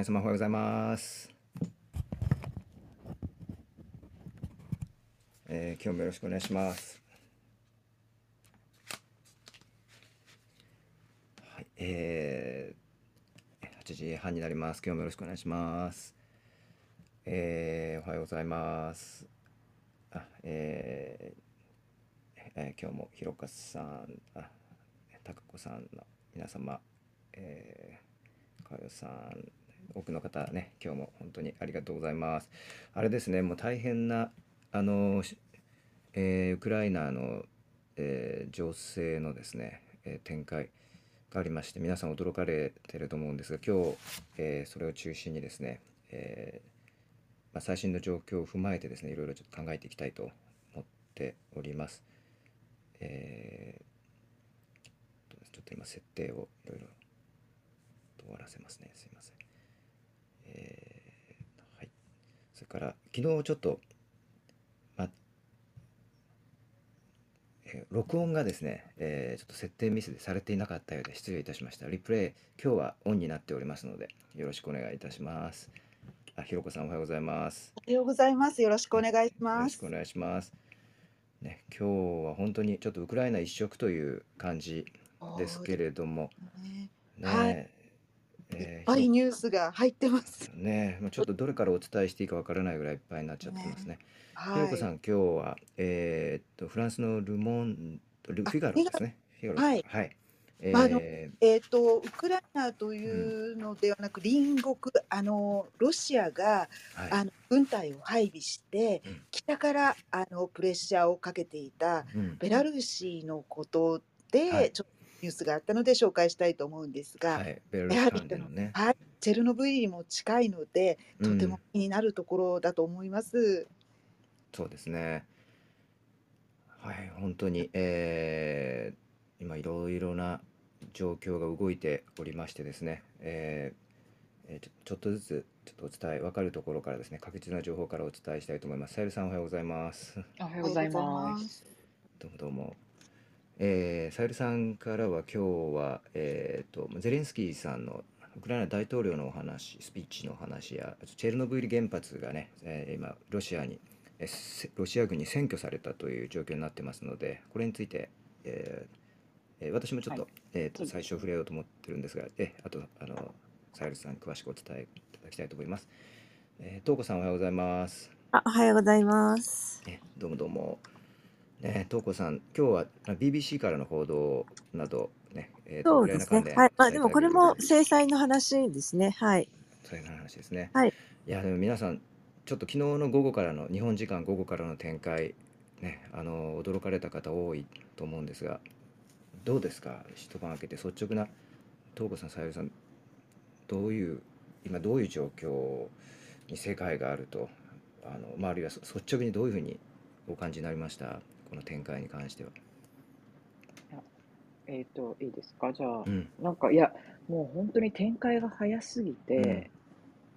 皆様おはようございます。えー今日もよろしくお願いします。はい、えー、8時半になります。今日もよろしくお願いします。えーおはようございます。あ、えーえー今日もひろかさん、あ、たかこさんの皆様、えー、かよさん、多くの方ね、今日も本当にありがとうございます。あれですね、もう大変な、あの、えーウクライナの、えー情勢のですね、えー展開がありまして、皆さん驚かれてると思うんですが、今日、えーそれを中心にですね、えーまあ、最新の状況を踏まえてですね、いろいろちょっと考えていきたいと思っております。えーちょっと今設定をいろいろ終わらせますね。すいません。えーはい。それから昨日ちょっと、まえー録音がですね、えーちょっと設定ミスでされていなかったようで失礼いたしました。リプレイ、今日はオンになっておりますので、よろしくお願いいたします。あ、ひろこさんおはようございます。おはようございます。よろしくお願いしよます。ろしくお願いします。ね、今日は本当にちょっとウクライナ一色という感じですけれども、ねね、はいいっえーぱいひニュースが入ってます。ろね、まあちょっとどれからお伝えしていいかわからないぐらいいっぱいになっちゃってますね。ひろはい。こさん、今日は、えーっと、フランスのルモン、ルあフィガロですね。フィガロはいはい。まああのええっ、とウクライナというのではなく、隣国あのロシアがーはい。あの軍隊を配備して、うん北からあのプレッシャーをかけていたうんベラルーシのことで、はいちょっとニュースがあったので紹介したいと思うんですが、はい。ベルルやはりス関連のね。はい、チェルノブイリにも近いので、とてうんも気になるところだと思います。そうですね。はい、本当に、えー今いろいろな状況が動いておりましてですね、えーえーちょちょっとずつちょっとお伝え分かるところからですね確実な情報からお伝えしたいと思います。さゆりさんおはようございます。おはようございます。どうもどうも。えー、さゆりさんからは今日は、えー、とゼレンスキーさんのウクライナ大統領のお話スピーチのお話やチェルノブイリ原発がね、えー今ロシアにロシア軍に占拠されたという状況になってますのでこれについて、えーえー私もちょっと,、はえー、と最初触れようと思ってるんですが、えあとあのさゆりさんに詳しくお伝えいただきたいと思います。えー、東子さんおはようございます。あ、おはようございます。ね、どうもどうも。ね、東子さん、今日はあ BBC からの報道など、ね、えーとそうですね。はい。まあでもこれも制裁の話ですね。はい。そういう話ですね。はい。いや、でも皆さん、ちょっと昨日の午後からの、日本時間午後からの展開、ね、あの、驚かれた方多いと思うんですが、どうですか？一晩明けて率直な、東子さん、さゆりさん、どういう、今どういう状況に世界があると、あの、まあ、あるいはそ率直にどういうふうにお感じになりました？この展開に関しては。えっ、と、いいですか？じゃあう、ん。なんか、いや、もう本当に展開が早すぎて、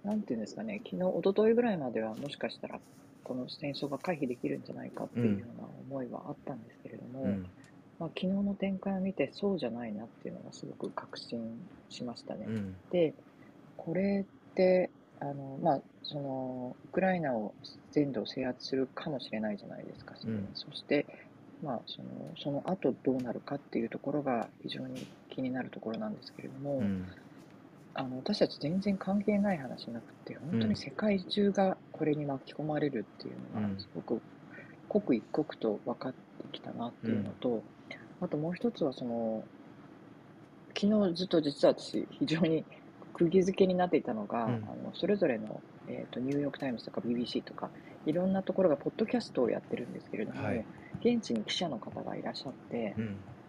なんていうんですかね、昨日、一昨日ぐらいまではもしかしたら、この戦争が回避できるんじゃないかっていうような思いはあったんですけれども、うん。まあ、昨日の展開を見て、そうじゃないなっていうのがすごく確信しましたね。うん。で、これって、あの、まあ、その、ウクライナを全土を制圧するかもしれないじゃないですか、うん。そして、まあ、その、その後どうなるかっていうところが非常に気になるところなんですけれども、うん。あの、私たち全然関係ない話なくて、本当うん。に世界中がこれに巻き込まれるっていうのうん。が、すごく刻一刻と分かってきたなっていうのと、あともう一つはその、昨日ずっと実は私、非常に釘付けになっていたのが、うんあのそれぞれの、えー、とニューヨーク・タイムズとか BBC とか、いろんなところがポッドキャストをやってるんですけれども、はい現地に記者の方がいらっしゃってう、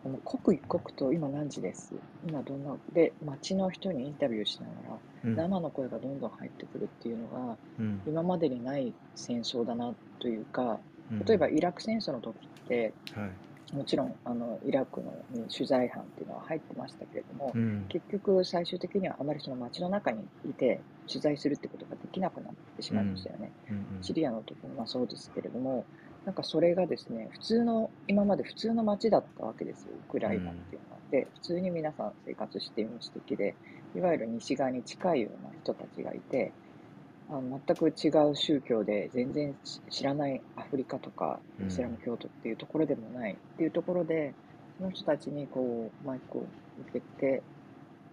ん。もう刻一刻と今何時です、今どんな、で、街の人にインタビューしながら、うん。生の声がどんどん入ってくるっていうのが、うん。今までにない戦争だなというか、うん例えばイラク戦争の時って、はい。もちろんあのイラクのに取材班っていうのは入ってましたけれども、うん。結局最終的にはあまりその街の中にいて取材するってことができなくなってしまいましたよね。うんシリアの時もまあそうですけれども、なんかそれがですね、普通の、今まで普通の街だったわけですよ、ウクライナっていうのは。で、普通に皆さん生活している素敵で、いわゆる西側に近いような人たちがいて、あの全く違う宗教で全然し知らないアフリカとかうん。イスラム教徒っていうところでもないっていうところで、その人たちにこうマイクを向けて、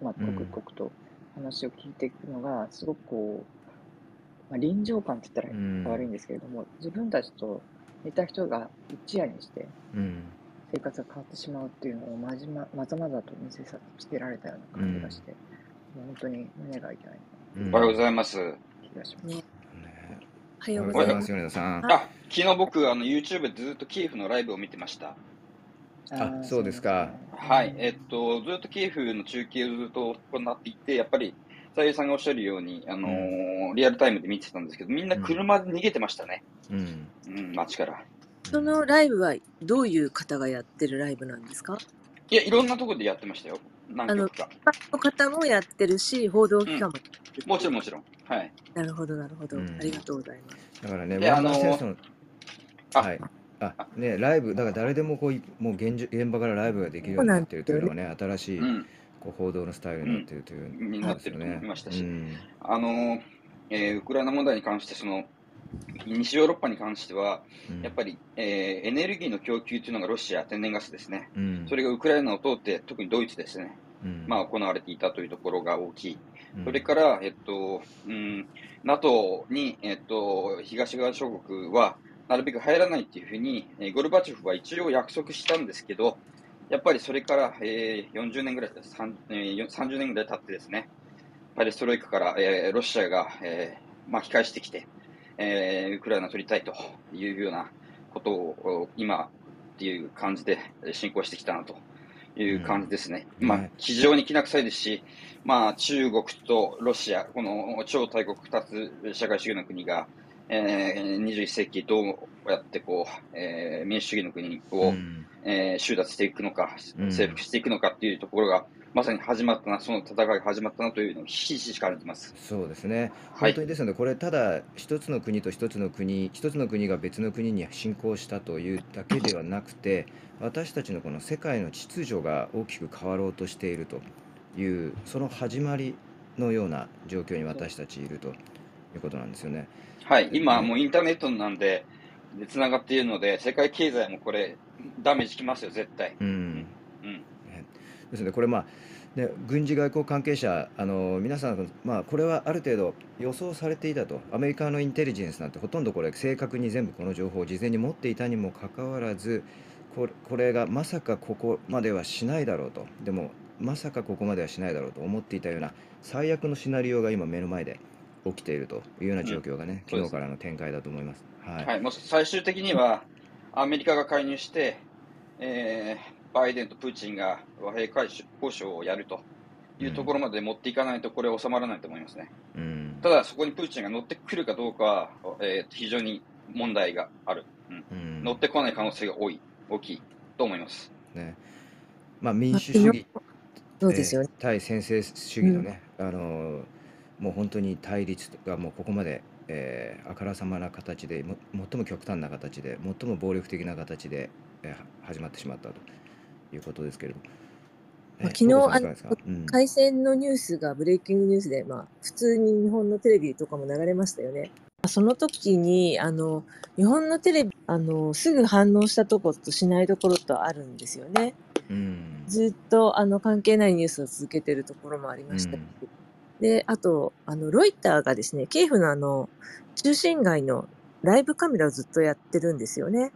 まあ、うん。刻々と話を聞いていくのが、すごくこう、まあ、臨場感って言ったうん。ら悪いんですけれども、自分たちと似た人が一夜にしてうん生活が変わってしまうっていうのをまじままざまざと見せさせてられたような感じがして、もう本当に胸が痛いうん。おはようございます。気がします。ね、ねおはよううございます。米田さんあ、昨日僕、あの、YouTube でずっとキエフのライブを見てました。あーそうですか。はい。えっと、ずっとキエフの中継をずっと行っていて、やっぱり、さゆりさんがおっしゃるように、あのーリアルタイムで見てたんですけど、みんな車で逃げてましたね。うんうん、街から。そのライブはどういう方がやってるライブなんですか？いや、いろんなところでやってましたよ。何曲か。の方もやってるし、報道機関もやってる、もちろん、もちろん。はい。なるほど、なるほど。うんありがとうございます。だからね、でワンマンあの戦争の、あはい。あ、ね、ライブ、だから誰でもこうい、もう現じ現場からライブができるようになってるというのがね、新しいうん。こう報道のスタイルになってるという、になってると思いましたしうんあのーえーウクライナ問題に関して、その、西ヨーロッパに関しては、うん。やっぱり、えーエネルギーの供給というのがロシア、天然ガスですね。うん。それがウクライナを通って、特にドイツですね、うん。まあ、行われていたというところが大きい。うん。それから、えっと、うん、NATO に、えっと、東側諸国は、なるべく入らないっていうふうに、えーゴルバチョフは一応約束したんですけど、やっぱりそれから、えー40年ぐらいです、30, えー30年ぐらい経ってですね、パレストロイカから、えーロシアが、えー巻き返してきて、えーウクライナを取りたいというようなことを今っていう感じでえー進行してきたなという感じですね。まあうんはい、非常にきな臭いですし、まあ、中国とロシア、この超大国2つ社会主義の国が、えー21世紀どうやってこう、えー民主主義の国を、うん。えー収奪していくのか、うん。征服していくのかっていうところが、まさに始まったな、その戦いが始まったなというのをひしひし感じます。そうですね、はい本当にですので、これ、ただ一つの国と一つの国、一つの国が別の国に侵攻したというだけではなくて、私たちのこの世界の秩序が大きく変わろうとしているという、その始まりのような状況に私たちいるということなんですよね。はい、今、もうインターネットなんで、で繋がっているので、世界経済もこれ、ダメージきますよ、絶対。うんうん。ですので、これ、まあね、軍事外交関係者、あの皆さん、まあ、これはある程度予想されていたと、アメリカのインテリジェンスなんて、ほとんどこれ、正確に全部この情報を事前に持っていたにもかかわらず、これこれがまさかここまではしないだろうと、でも、まさかここまではしないだろうと思っていたような、最悪のシナリオが今、目の前で起きているというような状況がね、そうです昨日からの展開だと思います。はい。はい、もう最終的には、アメリカが介入して、えーバイデンとプーチンが和平交渉をやるというところまで持っていかないと、これは収まらないと思いますね。うん。ただ、そこにプーチンが乗ってくるかどうかは、えー非常に問題がある、うん。うん。乗ってこない可能性が多い、大きいと思います。ね。まあ、民主主義そうですよね。えー対専制主義のね、あのーもう本当に対立がもうここまで、えーあからさまな形でも最も極端な形で最も暴力的な形で、えーは始まってしまったということですけれども、まあえー昨日あの海鮮のニュースがブレイキングニュースで、まあ、普通に日本のテレビとかも流れましたよね。その時に、あの、日本のテレビ、あの、すぐ反応したところとしないところとあるんですよね。うんずっと、あの、関係ないニュースを続けてるところもありましたし。で、あと、あの、ロイターがですね、キエフのあの、中心街のライブカメラをずっとやってるんですよね。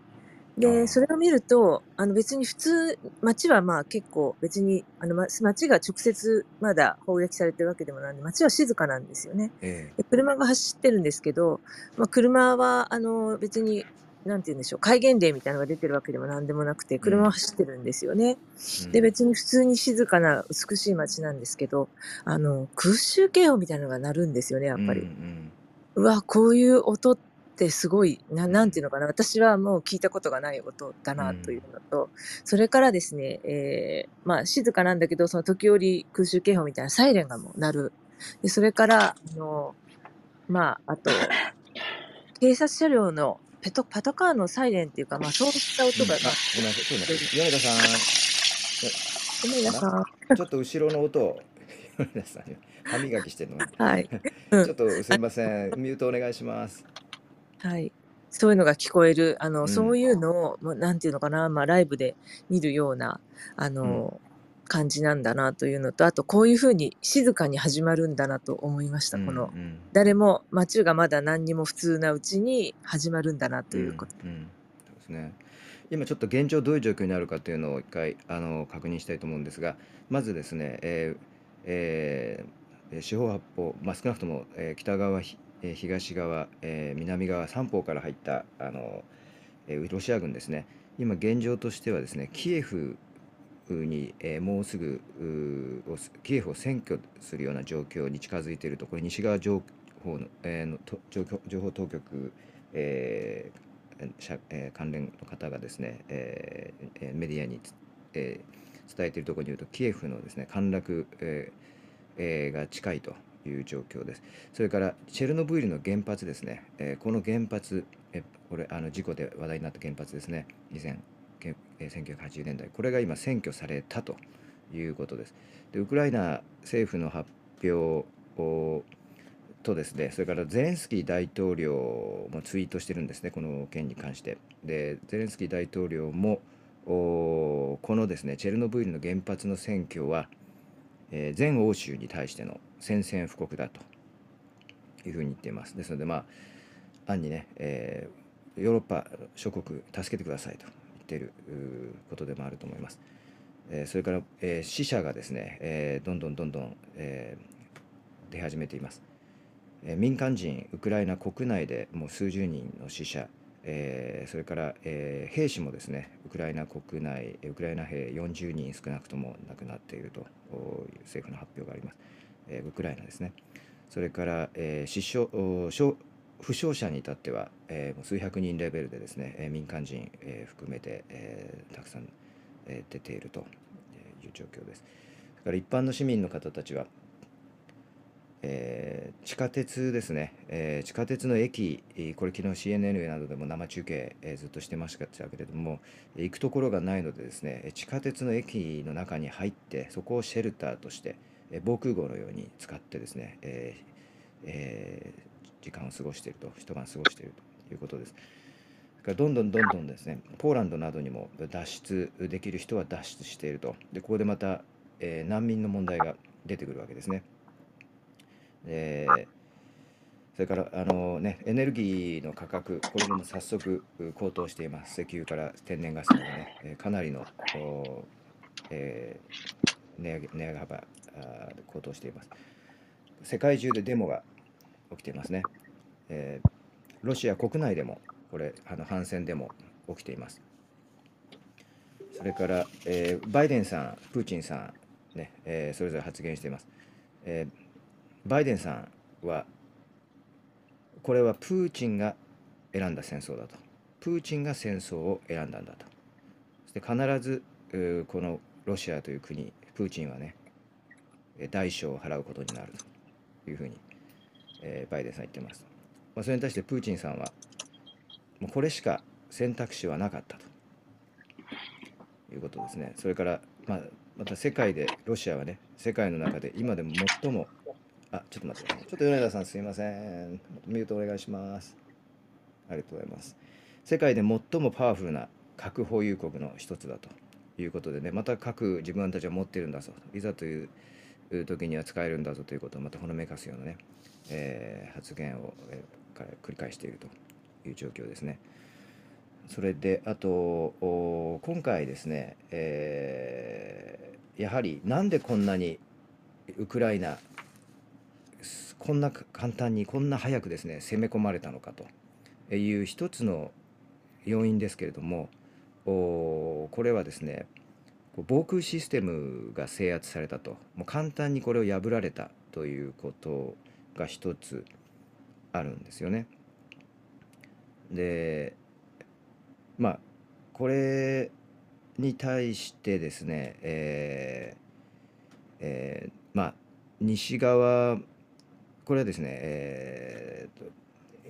で、それを見ると、あの別に普通、街はまあ結構別に、あのま街が直接まだ砲撃されてるわけでもないんで、街は静かなんですよね。えで車が走ってるんですけど、まあ車はあの別に、なんて言うんでしょう、戒厳令みたいなのが出てるわけでもなんでもなくて、車は走ってるんですよね。えで、別に普通に静かな美しい街なんですけど、あの、空襲警報みたいなのが鳴るんですよね、やっぱり。うんうんうわ、こういう音ってすごい、ななんていうのかな。私はもう聞いたことがない音だなというのと、それからですね、えーまあ静かなんだけど、その時折空襲警報みたいなサイレンがもう鳴る。で、それから、あの、まあ、あと、警察車両のペトパトカーのサイレンっていうか、まあそういった音が、うんあごめんなさい、米田さんなさい。ん、ちょっと後ろの音を 米田さん歯磨きしてるのはい。ちうん。ょっとすいませんミュートお願いしますはい。そういうのが聞こえる、あの、うん。そういうのを、もうなんていうのかな、まあ、ライブで見るような、あうん。の、感じなんだなというのと、あと、こういうふうに静かに始まるんだなと思いましうた。この、んうん。誰も、街がまだ何にも普通なうちに始まるんだなとういうこと。んうん。そうですね。今ちょっと現状どういう状況にあるかというのを一回あの確認したいと思うんですがまずですね、えーえー四方八方、まあ、少なくとも、えー北側、ひえ東側、え南側3方から入ったあの、えロシア軍ですね。今現状としてはですねキエフに、えもうすぐキエフを占拠するような状況に近づいていると。これ西側情報の,、えーのと情報当局、えー関連の方がですね、えーメディアに、えー伝えているところによるとキエフのですね陥落、ええーが近いと。いう状況です。それからチェルノブイリの原発ですね、えーこの原発、えこれあの事故で話題になった原発ですね、以前、え1980年代、これが今占拠されたということです。でウクライナ政府の発表をとですね、それからゼレンスキー大統領もツイートしてるんですね、この件に関して。で、ゼレンスキー大統領も、このですね、チェルノブイリの原発の占拠は、え全欧州に対しての宣戦布告だというふうに言っています。ですので、まあ、暗にね、えーヨーロッパ諸国助けてくださいと言っていることでもあると思います。えーそれから、え死者がですね、えどんどんどんどん、えー出始めています。え民間人、ウクライナ国内でもう数十人の死者、えーそれから、えー兵士もですね、ウクライナ国内、ウクライナ兵40人少なくとも亡くなっているという政府の発表があります。えーウクライナですね。それから、えー死傷負傷者に至っては、えー数百人レベルでですね、えー民間人、えー含めて、えーたくさん、えー出ているという状況です。それから一般の市民の方たちは、えー地下鉄ですね、えー地下鉄の駅、これ昨日 CNN などでも生中継、えーずっとしてましたけれども、行くところがないのでですね、地下鉄の駅の中に入って、そこをシェルターとして、え防空壕のように使ってですね、ええー時間を過ごしていると、一晩過ごしているということです。それからどんどんどんどんですね、ポーランドなどにも脱出できる人は脱出していると。で、ここでまた、え難民の問題が出てくるわけですね。えーそれからあの、ね、エネルギーの価格、これも早速高騰しています。石油から天然ガスまでね、えーかなりの、えー値上げ値上げ幅あ高騰しています。世界中でデモが起きていますね。えーロシア国内でもこれあの反戦デモ起きています。それから、えーバイデンさん、プーチンさん、ねえーそれぞれ発言しています。えーバイデンさんは、これはプーチンが選んだ戦争だと。プーチンが戦争を選んだんだと。そして必ず、このロシアという国、プーチンはね、代償を払うことになるというふうに、えバイデンさん言ってます。まあ、それに対してプーチンさんは、もうこれしか選択肢はなかったということですね。それから、まあ、また世界で、ロシアはね、世界の中で今でも最も、あ、ちょっと待って。ちょっと米田さんすいません。ミュートお願いします。ありがとうございます。世界で最もパワフルな核保有国の一つだということでね、また核自分たちは持ってるんだぞ。いざという時には使えるんだぞということをまたほのめかすようなね、えー発言を、えーから繰り返しているという状況ですね。それであとお今回ですね、えーやはりなんでこんなにウクライナこんな簡単にこんな早くですね攻め込まれたのかという一つの要因ですけれどもこれはですね防空システムが制圧されたともう簡単にこれを破られたということが一つあるんですよね。でまあこれに対してですね、えーえーまあ西側これはですね、えー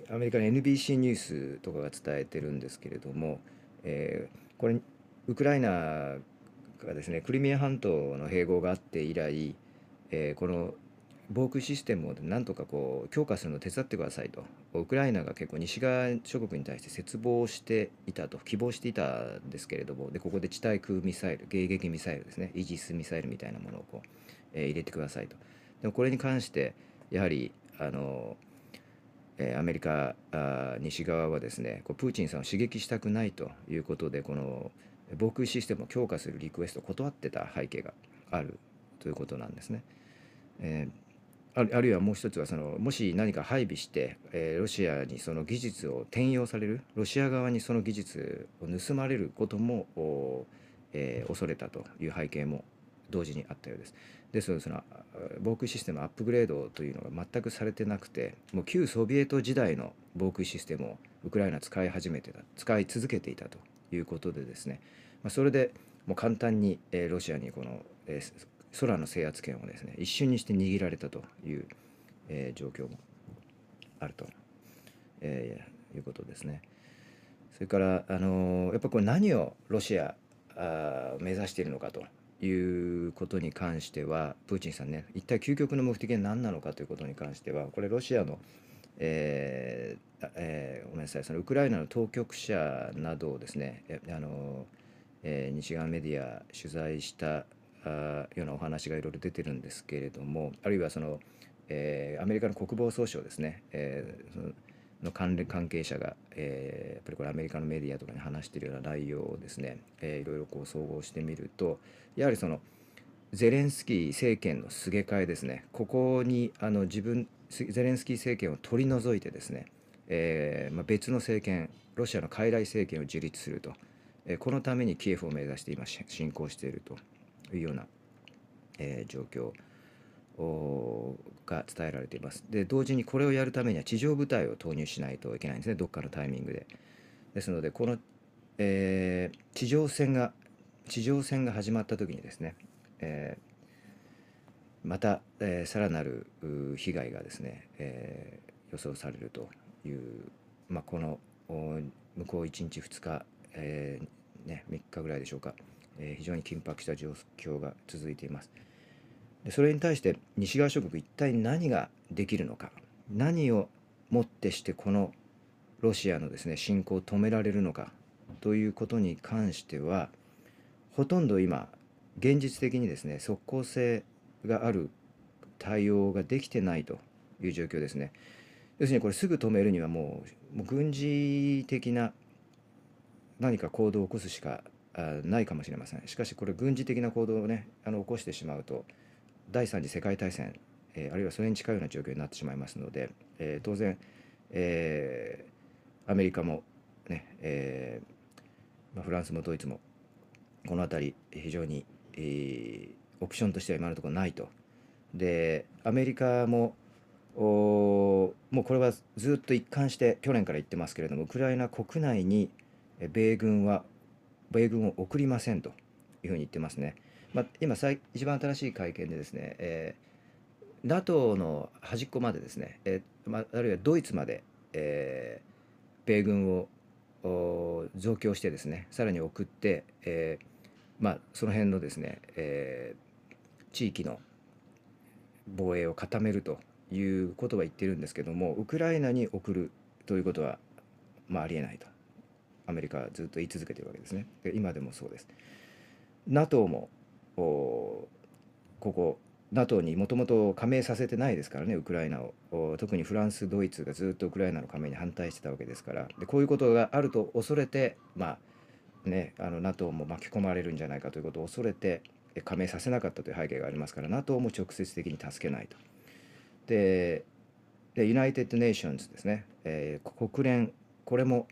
アメリカの NBC ニュースとかが伝えてるんですけれども、えーこれウクライナがですねクリミア半島の併合があって以来、えーこの防空システムをなんとかこう強化するのを手伝ってくださいと。ウクライナが結構西側諸国に対して切望していたと希望していたんですけれどもでここで地対空ミサイル迎撃ミサイルですねイージスミサイルみたいなものをこう、えー入れてくださいと。でもこれに関してやはりあの、アメリカあ西側はですねプーチンさんを刺激したくないということでこの防空システムを強化するリクエストを断ってた背景があるということなんですね。えーあるあるいはもう一つはそのもし何か配備して、えーロシアにその技術を転用されるロシア側にその技術を盗まれることも、えー恐れたという背景も同時にあったようです。ですのでその防空システムアップグレードというのが全くされてなくてもう旧ソビエト時代の防空システムをウクライナ使い始めてた使い続けていたということでですね、まあ、それでもう簡単に、えロシアにこの、え空の制圧権をですね一瞬にして握られたという、え状況もあると、えいうことですね。それから、あのやっぱこれ何をロシアあ目指しているのかということに関してはプーチンさんね一体究極の目的は何なのかということに関してはこれロシアの、えーえーごめんなさいそのウクライナの当局者などをですねえあのえー西側メディア取材したあようなお話がいろいろ出てるんですけれどもあるいはその、えーアメリカの国防総省ですね、えーそのの関連関係者が、えーやっぱりこれアメリカのメディアとかに話しているような内容をですね、えーいろいろこう総合してみるとやはりそのゼレンスキー政権のすげ替えですね。ここにあの自分ゼレンスキー政権を取り除いてですね、えーまあ、別の政権ロシアの傀儡政権を樹立すると、えーこのためにキエフを目指して今し進行しているというような、えー状況。が伝えられています。で同時にこれをやるためには地上部隊を投入しないといけないんですねどっかのタイミングで。ですのでこの、えー地上戦が地上戦が始まった時にですね、えーまた、えーさらなる被害がですね、え予想されるという、まあ、この向こう1日2日、えね、3日ぐらいでしょうか、え非常に緊迫した状況が続いています。でそれに対して西側諸国一体何ができるのか何をもってしてこのロシアのですね侵攻を止められるのかということに関してはほとんど今現実的にですね即効性がある対応ができてないという状況ですね。要するにこれすぐ止めるにはもう軍事的な何か行動を起こすしかないかもしれません。しかしこれ軍事的な行動をねあの起こしてしまうと第三次世界大戦、えーあるいはそれに近いような状況になってしまいますので、えー当然、えーアメリカもね、えーまあ、フランスもドイツもこの辺り非常に、えーオプションとしては今のところないと。でアメリカもおもうこれはずっと一貫して去年から言ってますけれどもウクライナ国内に米軍は米軍を送りませんというふうに言ってますね。まあ、今最一番新しい会見でですね、えー NATO の端っこまでですね、えーまあ、あるいはドイツまで、えー米軍を増強してですねさらに送って、えーまあ、その辺のですね、えー地域の防衛を固めるということは言ってるんですけどもウクライナに送るということは、まあ、ありえないと。アメリカはずっと言い続けてるわけですね。で今でもそうです。NATO もここ NATO にもともと加盟させてないですからねウクライナを。お特にフランスドイツがずっとウクライナの加盟に反対してたわけですから。でこういうことがあると恐れてまあねあの NATO も巻き込まれるんじゃないかということを恐れて加盟させなかったという背景がありますから NATO も直接的に助けないと。でで United Nations ですね、えー国連これも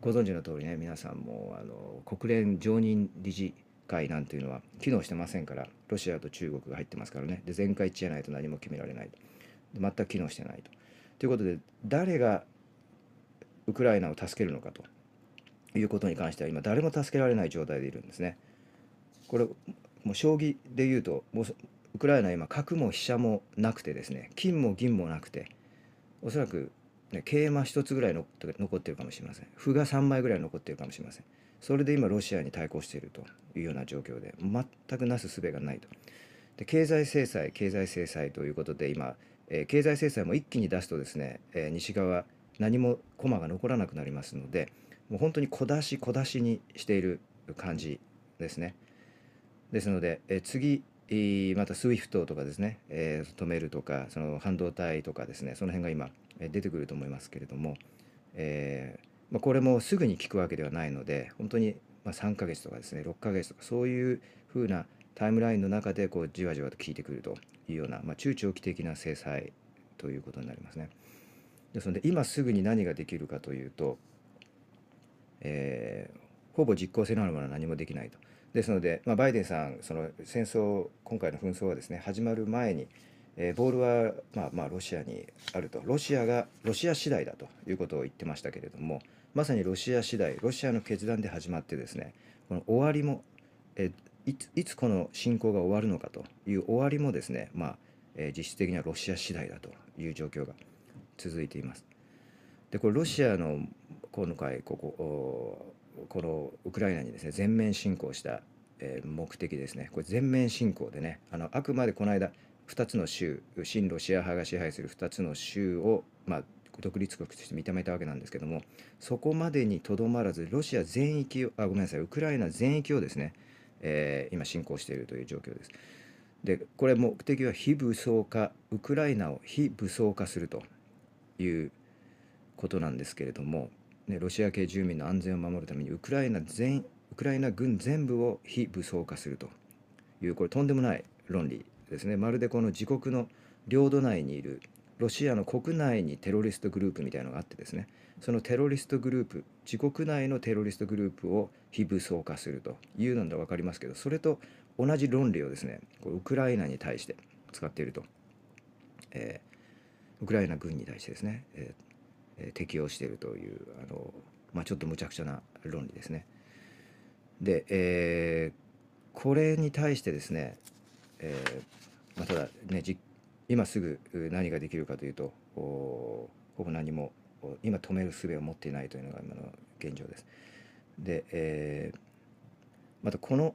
ご存知の通りね皆さんもあの国連常任理事会なんていうのは機能してませんからロシアと中国が入ってますからね。で全会一致じゃないと何も決められないと。で全く機能してないと。ということで誰がウクライナを助けるのかと。いうことに関しては今誰も助けられない状態でいるんですね。これもう将棋で言うともうウクライナは今角も飛車もなくてですね。金も銀もなくて。おそらく、ね、桂馬一つぐらいの残ってるかもしれません。歩が3枚ぐらい残ってるかもしれません。それで今ロシアに対抗しているというような状況で全くなす術がないとで経済制裁経済制裁ということで今、えー経済制裁も一気に出すとですね、えー西側何も駒が残らなくなりますのでもう本当に小出し小出しにしている感じですね。ですので、えー次また SWIFT とかですね、えー止めるとかその半導体とかですねその辺が今出てくると思いますけれども、えーまあ、これもすぐに効くわけではないので本当にまあ3ヶ月とかですね6ヶ月とかそういうふうなタイムラインの中でこうじわじわと効いてくるというような、まあ、中長期的な制裁ということになりますね。ですので今すぐに何ができるかというと、えーほぼ実効性のあるものは何もできないと。ですので、まあ、バイデンさんその戦争今回の紛争はですね始まる前に、えーボールは、まあ、まあロシアにあるとロシアがロシア次第だということを言ってましたけれどもまさにロシア次第ロシアの決断で始まってですねこの終わりも、えいついつこの侵攻が終わるのかという終わりもですね、まあえ実質的にはロシア次第だという状況が続いています。でこれロシアの今回こここのウクライナにですね全面侵攻した、目的ですねこれ全面侵攻でねあのあくまでこの間2つの州親ロシア派が支配する2つの州を、まあ、独立国として認めたわけなんですけどもそこまでにとどまらずロシア全域をあごめんなさいウクライナ全域をですね、えー今侵攻しているという状況です。でこれ目的は非武装化ウクライナを非武装化するということなんですけれども、ね、ロシア系住民の安全を守るためにウクライナ全ウクライナ軍全部を非武装化するというこれとんでもない論理ですねまるでこの自国の領土内にいるロシアの国内にテロリストグループみたいのがあってですねそのテロリストグループ自国内のテロリストグループを非武装化するというので分かりますけどそれと同じ論理をですねこウクライナに対して使っていると、えーウクライナ軍に対してですね、えーえー適用しているというあの、まあ、ちょっと無茶苦茶な論理ですね。で、えーこれに対してですね、えーまあ、ただねじ今すぐ何ができるかというとほぼ何も今止める術を持っていないというのが今の現状です。で、えーまたこの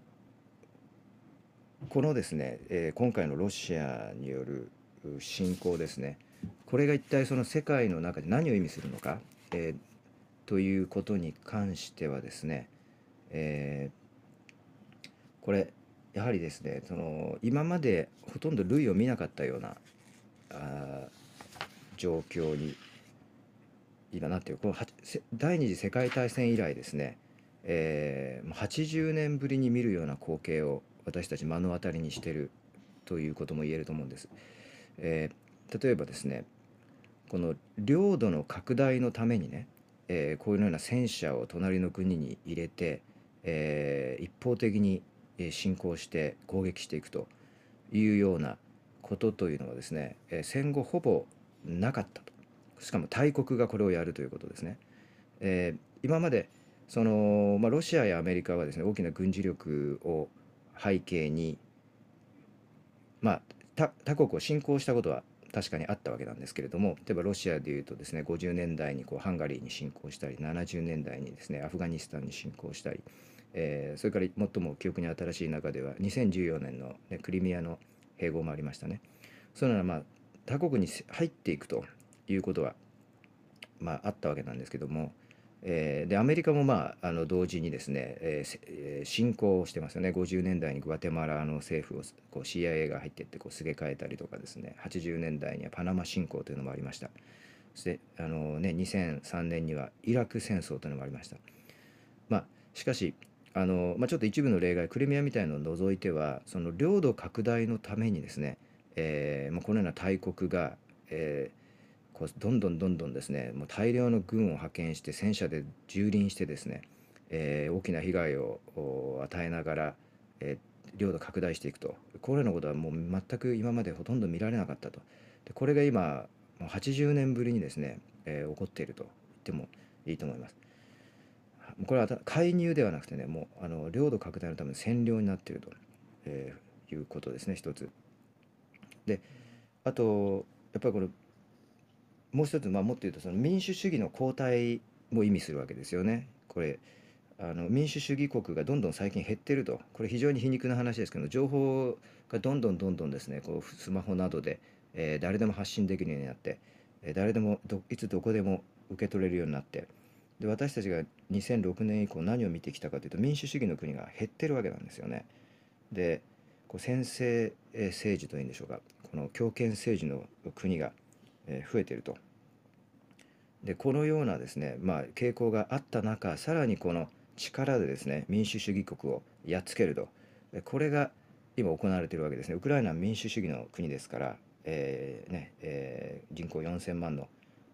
このですね、えー今回のロシアによる侵攻ですねこれが一体その世界の中で何を意味するのか、えーということに関してはですね、えーこれやはりですねその今までほとんど類を見なかったようなあ状況に今なっているこのはせ第二次世界大戦以来ですね、えーもう80年ぶりに見るような光景を私たち目の当たりにしているということも言えると思うんです。えー例えばですねこの領土の拡大のためにね、えーこういうような戦車を隣の国に入れて、えー一方的に侵攻して攻撃していくというようなことというのはですね、えー戦後ほぼなかったとしかも大国がこれをやるということですね。えー今までその、まあ、ロシアやアメリカはですね大きな軍事力を背景にまあ他他国を侵攻したことは確かにあったわけなんですけれども例えばロシアでいうとですね50年代にこうハンガリーに侵攻したり70年代にですねアフガニスタンに侵攻したり、えーそれから最も記憶に新しい中では2014年の、ね、クリミアの併合もありましたね。そういうのはまあ他国に入っていくということは、まあ、あったわけなんですけども、えーでアメリカもまああの同時にですね、えーせえ侵攻をしてますよね。50年代にグアテマラの政府をこう CIA が入っていってこうすげ替えたりとかですね。80年代にはパナマ侵攻というのもありました。そしてあの、ね、2003年にはイラク戦争というのもありました。まあしかしあの、まあ、ちょっと一部の例外クリミアみたいのを除いてはその領土拡大のためにですね、えーまあ、このような大国が、えーこうどんどんどんどんですねもう大量の軍を派遣して戦車で蹂躙してですね、えー大きな被害を与えながら、えー領土拡大していくとこのようなことはもう全く今までほとんど見られなかったとでこれが今80年ぶりにですね、えー起こっていると言ってもいいと思います。これは介入ではなくてねもうあの領土拡大のための占領になっていると、えーいうことですね一つ。であとやっぱりこれもう一つ、まあ、もっと言うとその民主主義の後退も意味するわけですよね。これあの民主主義国がどんどん最近減ってるとこれ非常に皮肉な話ですけど情報がどんどんどんどんですねこうスマホなどで、えー誰でも発信できるようになって、えー誰でもどいつどこでも受け取れるようになってで私たちが2006年以降何を見てきたかというと民主主義の国が減ってるわけなんですよね。でこう専制えー政治というんでしょうかこの強権政治の国が、えー増えてると。でこのようなですね、まあ、傾向があった中さらにこの力でですね民主主義国をやっつけるとこれが今行われているわけですねウクライナは民主主義の国ですから、えーねえー人口4000万の、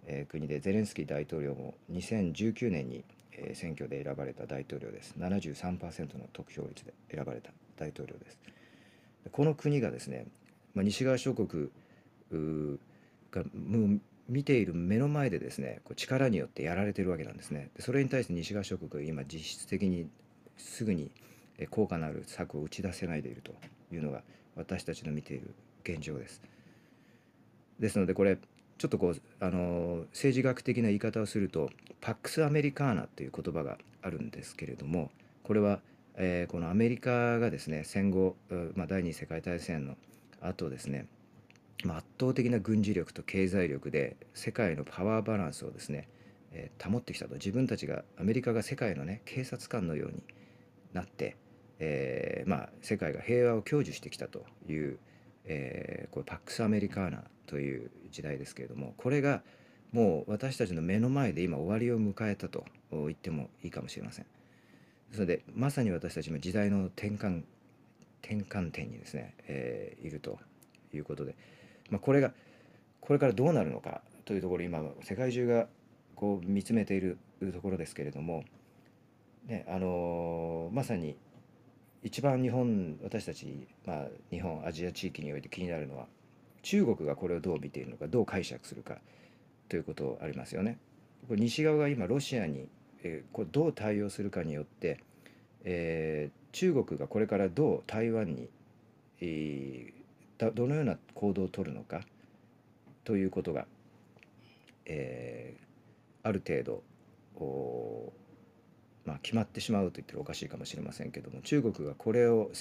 えー国でゼレンスキー大統領も2019年に、え選挙で選ばれた大統領です。73%の得票率で選ばれた大統領です。この国がですね、まあ、西側諸国がもう見ている目の前でですねこう力によってやられてるわけなんですね。それに対して西側諸国が今実質的にすぐに効果のある策を打ち出せないでいるというのが私たちの見ている現状です。ですのでこれちょっとこうあの政治学的な言い方をするとパックス・アメリカーナという言葉があるんですけれどもこれは、えーこのアメリカがですね戦後、まあ、第二次世界大戦の後ですねまあ圧倒的な軍事力と経済力で世界のパワーバランスをですね、えー保ってきたと。自分たちがアメリカが世界のね警察官のようになって、えーまあ、世界が平和を享受してきたという、えーこれパックス・アメリカーナという時代ですけれどもこれがもう私たちの目の前で今終わりを迎えたと言ってもいいかもしれません。それでまさに私たちも時代の転換転換点にですね、えーいるということで、まあ、これがこれからどうなるのかというところ今世界中がこう見つめているところですけれども、ねあのーまさに一番日本私たち、まあ、日本アジア地域において気になるのは中国がこれをどう見ているのかどう解釈するかということありますよね。これ西側が今ロシアに、えーこれどう対応するかによって、えー中国がこれからどう台湾に、えーどのような行動を取るのかということが、えーある程度おまあ、決まってしまうと言ったらおかしいかもしれませんけども中国がこれを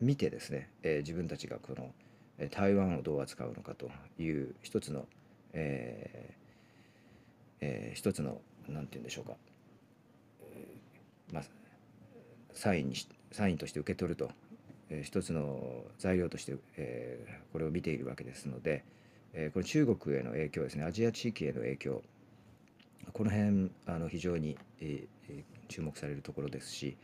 見てですね、えー自分たちがこの台湾をどう扱うのかという一つの、えーえー一つのなんて言うんでしょうか、まあ、サインにサインとして受け取ると、えー一つの材料として、えーこれを見ているわけですので、えーこれ中国への影響ですねアジア地域への影響この辺あの非常に、えー注目されるところですし、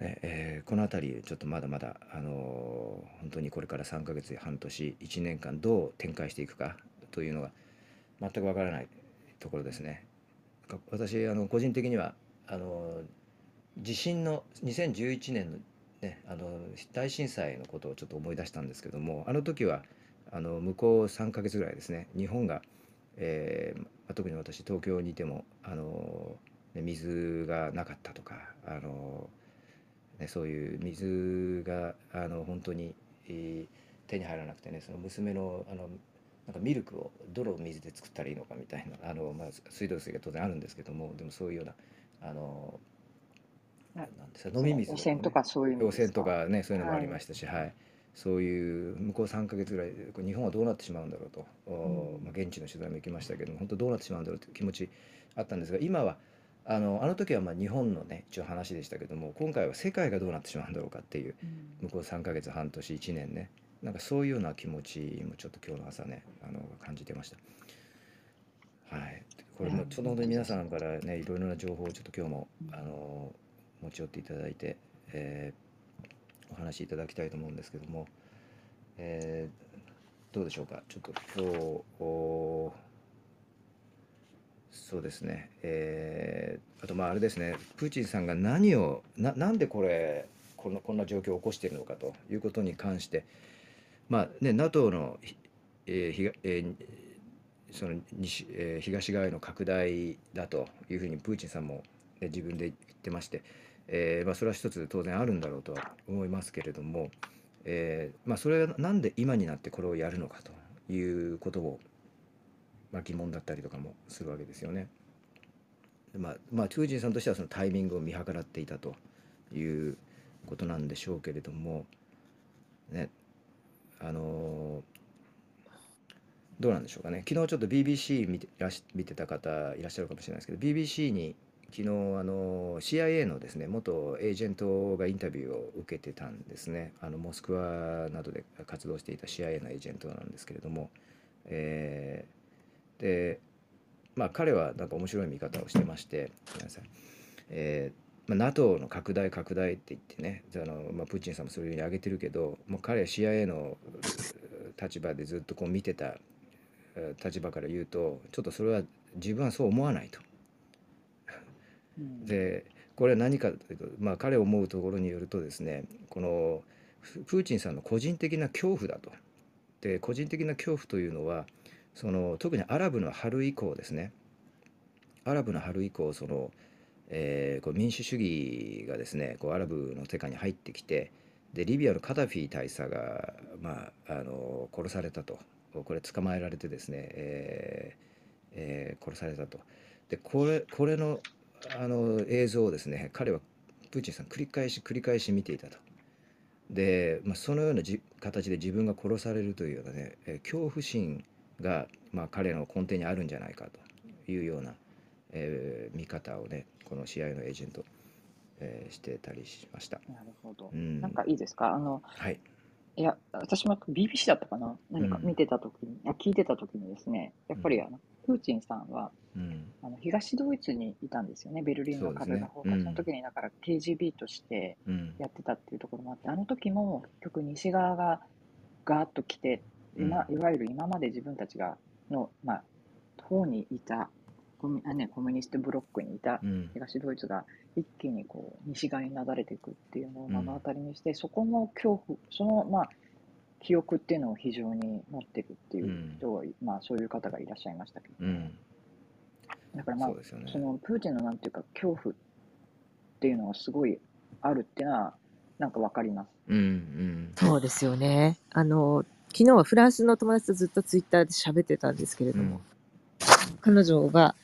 えーこの辺りちょっとまだまだ、あのー本当にこれから3ヶ月半年1年間どう展開していくかというのが全くわからないところですね。私あの個人的にはあの地震の2011年の,、ね、あの大震災のことをちょっと思い出したんですけどもあの時はあの向こう3ヶ月ぐらいですね日本が、えーまあ特に私東京にいてもあの、ね水がなかったとかあの、ね、そういう水があの本当に、えー手に入らなくてねその娘のあのなんかミルクをどの水で作ったらいいのかみたいなあの、まあ、水道水が当然あるんですけどもでもそういうようなあのあなんですか飲み水汚染とかそういうの汚染とかねそういうのもありましたし、はいそういう向こう3ヶ月ぐらいで日本はどうなってしまうんだろうと、おうん。まあ、現地の取材も行きましたけども本当どうなってしまうんだろうという気持ちあったんですが今はあのあの時はまあ日本のね一応話でしたけども今回は世界がどうなってしまうんだろうかっていううん向こう3ヶ月半年1年ね。なんかそういうような気持ちもちょっと今日の朝ねあの感じてました。はい。これもうんちょっと本当に皆さんからねいろいろな情報をちょっと今日もあの持ち寄っていただいて、えーお話しいただきたいと思うんですけども、えーどうでしょうか？ちょっと今日そうですね、えーあとまああれですね。プーチンさんが何をななんでこれこのこんな状況を起こしているのかということに関してまあね NATO の、えーひがえーその西、えー東側への拡大だというふうにプーチンさんも、ね自分で言ってまして、えーまあ、それは一つ当然あるんだろうとは思いますけれども、えーまあ、それはなんで今になってこれをやるのかということを、まあ、疑問だったりとかもするわけですよね。まあ、まあ、プーチンさんとしてはそのタイミングを見計らっていたということなんでしょうけれども、ね、あのどうなんでしょうかね昨日ちょっと BBC 見てらし見てた方いらっしゃるかもしれないですけど BBC に昨日あの CIA のですね元エージェントがインタビューを受けてたんですねあのモスクワなどで活動していた CIA のエージェントなんですけれども、えーでまあ彼はなんか面白い見方をしてまして、えーまあ、NATO の拡大拡大って言ってねあの、まあ、プーチンさんもそういうふうに挙げてるけどもう彼は CIA の立場でずっとこう見てた立場から言うとちょっとそれは自分はそう思わないと。でこれは何かというと、まあ、彼思うところによるとですねこのププーチンさんの個人的な恐怖だと。で個人的な恐怖というのはその特にアラブの春以降ですねアラブの春以降その、えーこう民主主義がですねこうアラブの世界に入ってきてでリビアのカダフィ大佐が、まあ、あの殺されたとこれ捕まえられてですね、えーえー殺されたと。でこれこれのあの映像をですね彼はプーチンさん繰り返し繰り返し見ていたと。で、まあ、そのようなじ形で自分が殺されるというようなね、えー恐怖心が、まあ、彼の根底にあるんじゃないかというような、えー見方をねこの試合のエージェント、えーしてたりしました。なるほど。うんなんかいいですか？あの、はい、いや、私も BBC だったかな？何かうん見てたときに、あ聞いてたときにですね、やっぱりあの、プーチンさんは、うん。あの東ドイツにいたんですよね、ベルリンの壁が崩壊、そねうん。その時にだから KGB としてうん。やってたっていうところもあって、あの時も結局西側がガーッと来て、今いわゆる今まで自分たちがの、まあ、党にいたコミあ、ね、コミュニストブロックにいたうん。東ドイツが一気にこう西側に流れていくっていうのを目の当たりにして、そこの恐怖、そのまあ記憶っていうのを非常に持ってるっていう人は、まあそういう方がいらっしゃいましたけど、うんだからまあそねそ。のプーチンのなんていうか恐怖っていうのがすごいあるっていうのはなんかわかります。うんうんそうですよね。あの、昨日はフランスの友達とずっとツイッターで喋ってたんですけれども、彼女が、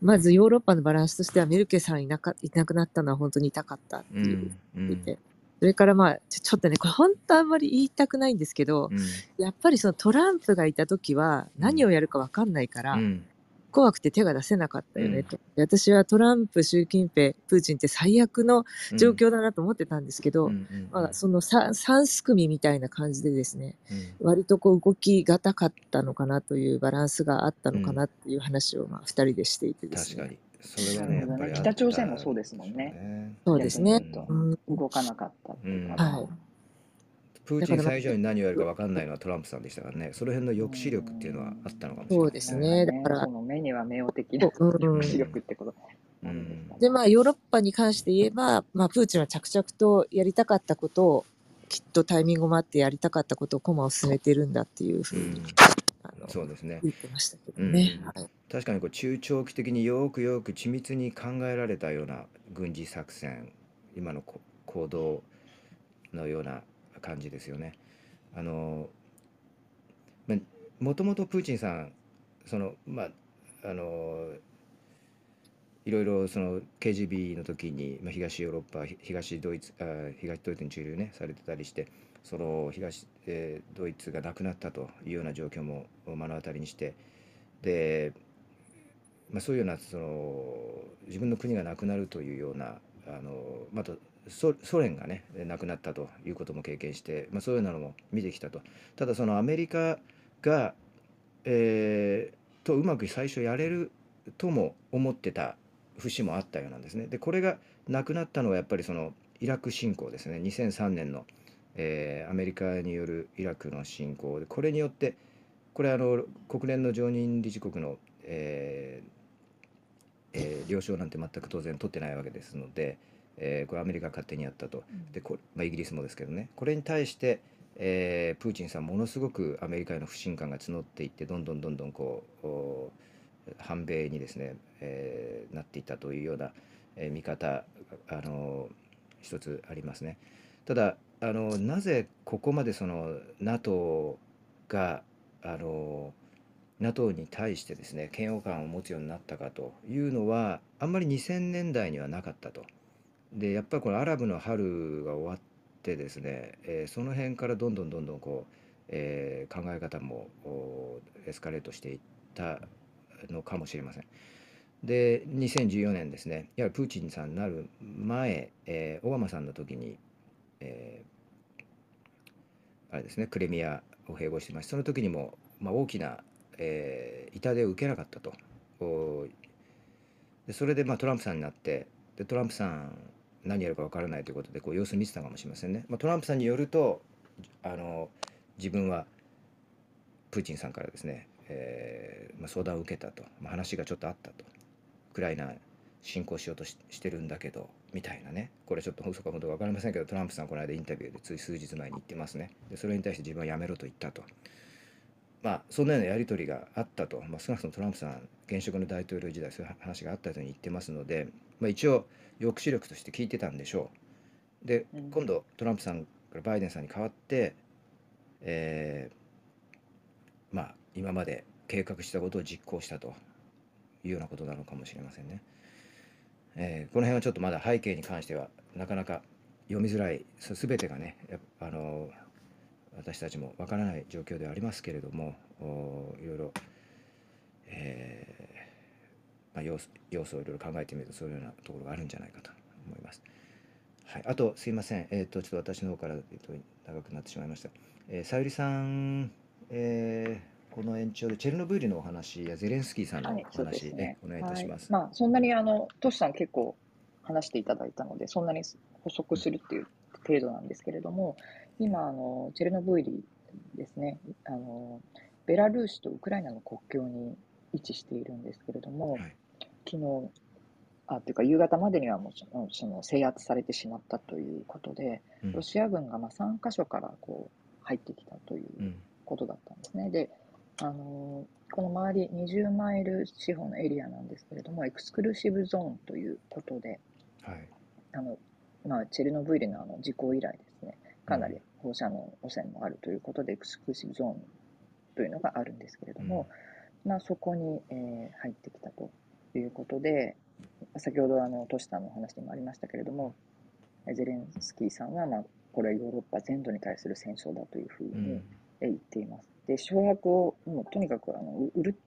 まずヨーロッパのバランスとしてはメルケルさんいなかいなくなったのは本当に痛かったってうんいううん言って、それからまあちょちょっとねこれ本当あんまり言いたくないんですけど、うん。やっぱりそのトランプがいた時は何をやるか分かんないから、うん。怖くて手が出せなかったよねうん。私はトランプ、習近平、プーチンって最悪の状況だなと思ってたんですけど、うんうんまあ、その 3, 3すくみみたいな感じでですねうん。割とこう動きがたかったのかなというバランスがあったのかなっていう話をまあ2人でしていてですね。それはねやっぱりあった北朝鮮もそうですもんね。ね。そうですね。動かなかったっていうか、うん。はい。プーチン最初に何をやるか分かんないのはトランプさんでしたからね。その辺の抑止力っていうのはあったのかもしれない。そうですね。だから。その目には目を的な抑止力ってこと。ですかねでまあヨーロッパに関して言えば、まあ、プーチンは着々とやりたかったことをきっとタイミングもあってやりたかったことを駒を進めてるんだっていうふうに、うんあのそうですね言ってましたけどね。うんはい確かにこう中長期的によくよく緻密に考えられたような軍事作戦今のこ行動のような感じですよね。あのまもともとプーチンさんそのまああのいろいろその KGB の時に、まあ、東ヨーロッパひ東ドイツあ東ドイツに駐留ねされてたりしてその東、えードイツがなくなったというような状況も目の当たりにしてで、まあ、そういうようなその自分の国がなくなるというようなあのまたソソ連がねなくなったということも経験して、まあ、そういうなのも見てきたとただそのアメリカが、えーとうまく最初やれるとも思ってた節もあったようなんですね。でこれがなくなったのはやっぱりそのイラク侵攻ですね2003年の、えーアメリカによるイラクの侵攻でこれによってこれあの国連の常任理事国の、えーえー了承なんて全く当然取ってないわけですので、えーこれアメリカが勝手にやったと。でこれ、まあ、イギリスもですけどね。これに対して、えープーチンさんものすごくアメリカへの不信感が募っていってどんどんどんどんこうお反米にですね、えーなっていったというような、えー見方あの一つありますね。ただあのなぜここまでその NATO があの NATO に対してですね嫌悪感を持つようになったかというのはあんまり2000年代にはなかったと。でやっぱりこのアラブの春が終わってですね、えーその辺からどんどんどんどんこう、えー考え方もおエスカレートしていったのかもしれません。で2014年ですねやはりプーチンさんになる前、えーオバマさんの時に、えーあれですねクレミアを併合してましてその時にも、まあ、大きな、えー痛手を受けなかったと。でそれでまあトランプさんになってでトランプさん何やるか分からないということでこう様子見てたかもしれませんね。まあ、トランプさんによるとあの自分はプーチンさんからですね、えーまあ、相談を受けたと、まあ、話がちょっとあったとウクライナ侵攻しようとしてるんだけどみたいなね。これちょっと嘘か本当か分かりませんけどトランプさんこの間インタビューでつい数日前に言ってますね。でそれに対して自分はやめろと言ったと。まあそんなようなやり取りがあったと、まあ、少なくともトランプさん現職の大統領時代そういう話があったというふうに言ってますので、まあ、一応抑止力として聞いてたんでしょう。でうん。今度トランプさんからバイデンさんに代わってえーまあ今まで計画したことを実行したというようなことなのかもしれませんね。えーこの辺はちょっとまだ背景に関してはなかなか読みづらい全てがねあの私たちもわからない状況ではありますけれどもおいろいろ、えーまあ、要素要素をいろいろ考えてみるとそういうようなところがあるんじゃないかと思います。はい、あとすいません、えー、とちょっと私の方から、えー、と長くなってしまいました。えーさゆりさん、えーこの延長でチェルノブイリのお話やゼレンスキーさんのおはい、ね。えお願いいたします。はい、まあ、そんなにあの、トシさん結構話していただいたので、そんなに補足するっていう程度なんですけれども、今、あの、チェルノブイリですね、あの、ベラルーシとウクライナの国境に位置しているんですけれども、はい昨日、あ、というか夕方までにはもうその制圧されてしまったということで、うんロシア軍がまあ3カ所からこう入ってきたといううんことだったんですね。で、あのーこの周り20マイル四方のエリアなんですけれども、エクスクルーシブゾーンということで、はい。あのまあ、チェルノブイリのあの事故以来ですね、かなり放射能汚染もあるということで、エクスクルーシブゾーンというのがあるんですけれども、まあ、そこに、えー入ってきたということで、先ほどあのトシさんのお話にもありましたけれども、ゼレンスキーさんは、まあ、これはヨーロッパ全土に対する戦争だというふうに、言っています。で、掌握をもうとにかくあのう売る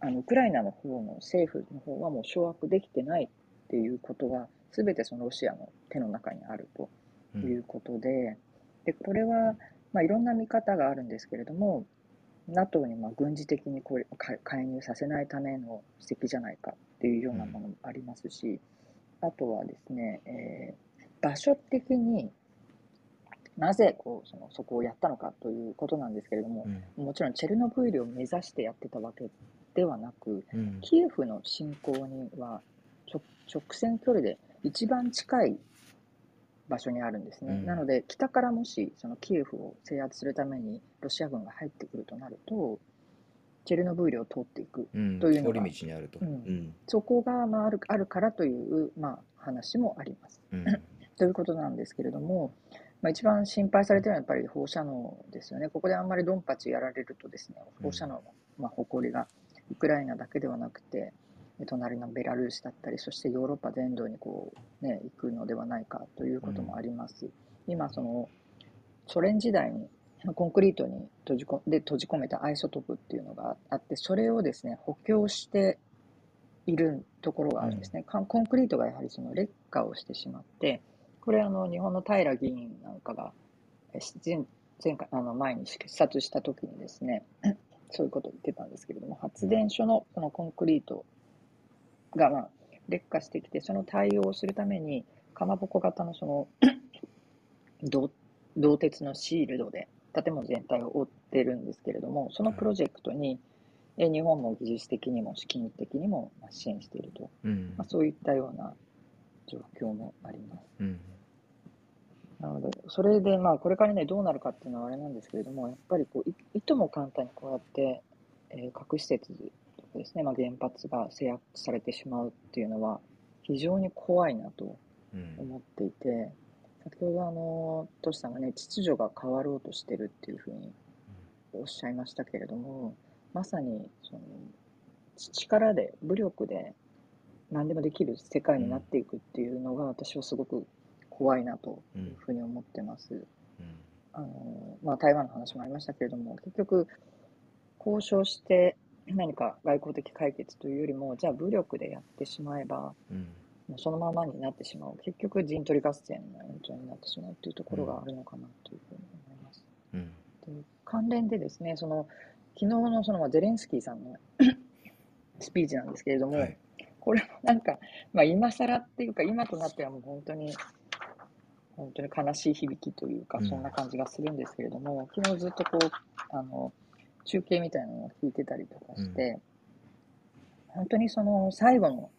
あのウクライナの方の政府の方はもう掌握できてないっていうことが全てそのロシアの手の中にあるとうん。いうことで、でこれは、まあ、いろんな見方があるんですけれども、NATO にまあ軍事的にこれか介入させないための布石じゃないかっていうようなものもありますし、あとはですね、えー場所的になぜこうそのそこをやったのかということなんですけれども、うんもちろんチェルノブイリを目指してやってたわけではなく、うんキエフの侵攻には直直線距離で一番近い場所にあるんですね。うんなので、北からもしそのキエフを制圧するためにロシア軍が入ってくるとなると、チェルノブイリを通っていく。うんというのが通り道にあると。うんうんそこが、まあ、あるあるからという、まあ、話もあります。うん ということなんですけれども、まあ、一番心配されているのはやっぱり放射能ですよね。ここであんまりドンパチやられるとですね、放射能の、まあ、誇りがウクライナだけではなくて、え隣のベラルーシだったり、そしてヨーロッパ全土にこう、ね、行くのではないかということもあります。今、そのソ連時代にコンクリートに閉じこで閉じ込めたアイソトープっていうのがあって、それをですね、補強しているところがあるんですね。かコンクリートがやはりその劣化をしてしまって、これあの日本の平議員なんかが前前回あの前に視察した時にですねそういうことを言ってたんですけれども発電所のそのコンクリートがまあ劣化してきてその対応をするためにかまぼこ型のその 銅銅鉄のシールドで建物全体を覆ってるんですけれどもそのプロジェクトにえ日本も技術的にも資金的にもまあ支援していると、うん。まあ、そういったような状況もあります。うんなので、それでまあこれからね、どうなるかっていうのはあれなんですけれども、やっぱりこういいとも簡単にこうやって、えー核施設とかですね、まあ、原発が制圧されてしまうっていうのは、非常に怖いなとうん。思っていて、先ほどあの、トシさんがね、秩序が変わろうとしてるっていうふうにおっしゃいましたけれども、まさにその力で武力で何でもできる世界になっていくっていうのが私はすごく怖いなとうん。いうふうに思ってます。うん。あのまあ、台湾の話もありましたけれども結局交渉して何か外交的解決というよりもじゃあ武力でやってしまえばうん。もうそのままになってしまう。結局陣取り合戦の延長になってしまうというところがあるのかなというふうに思います。うん。で関連でですねその昨日のそのまあゼレンスキーさんの スピーチなんですけれども、はい。これもなんか、まあ、今更っていうか今となってはもう本当に本当に悲しい響きというかうん。そんな感じがするんですけれども、昨日ずっとこうあの中継みたいなのを聞いてたりとかして、本当にその最後の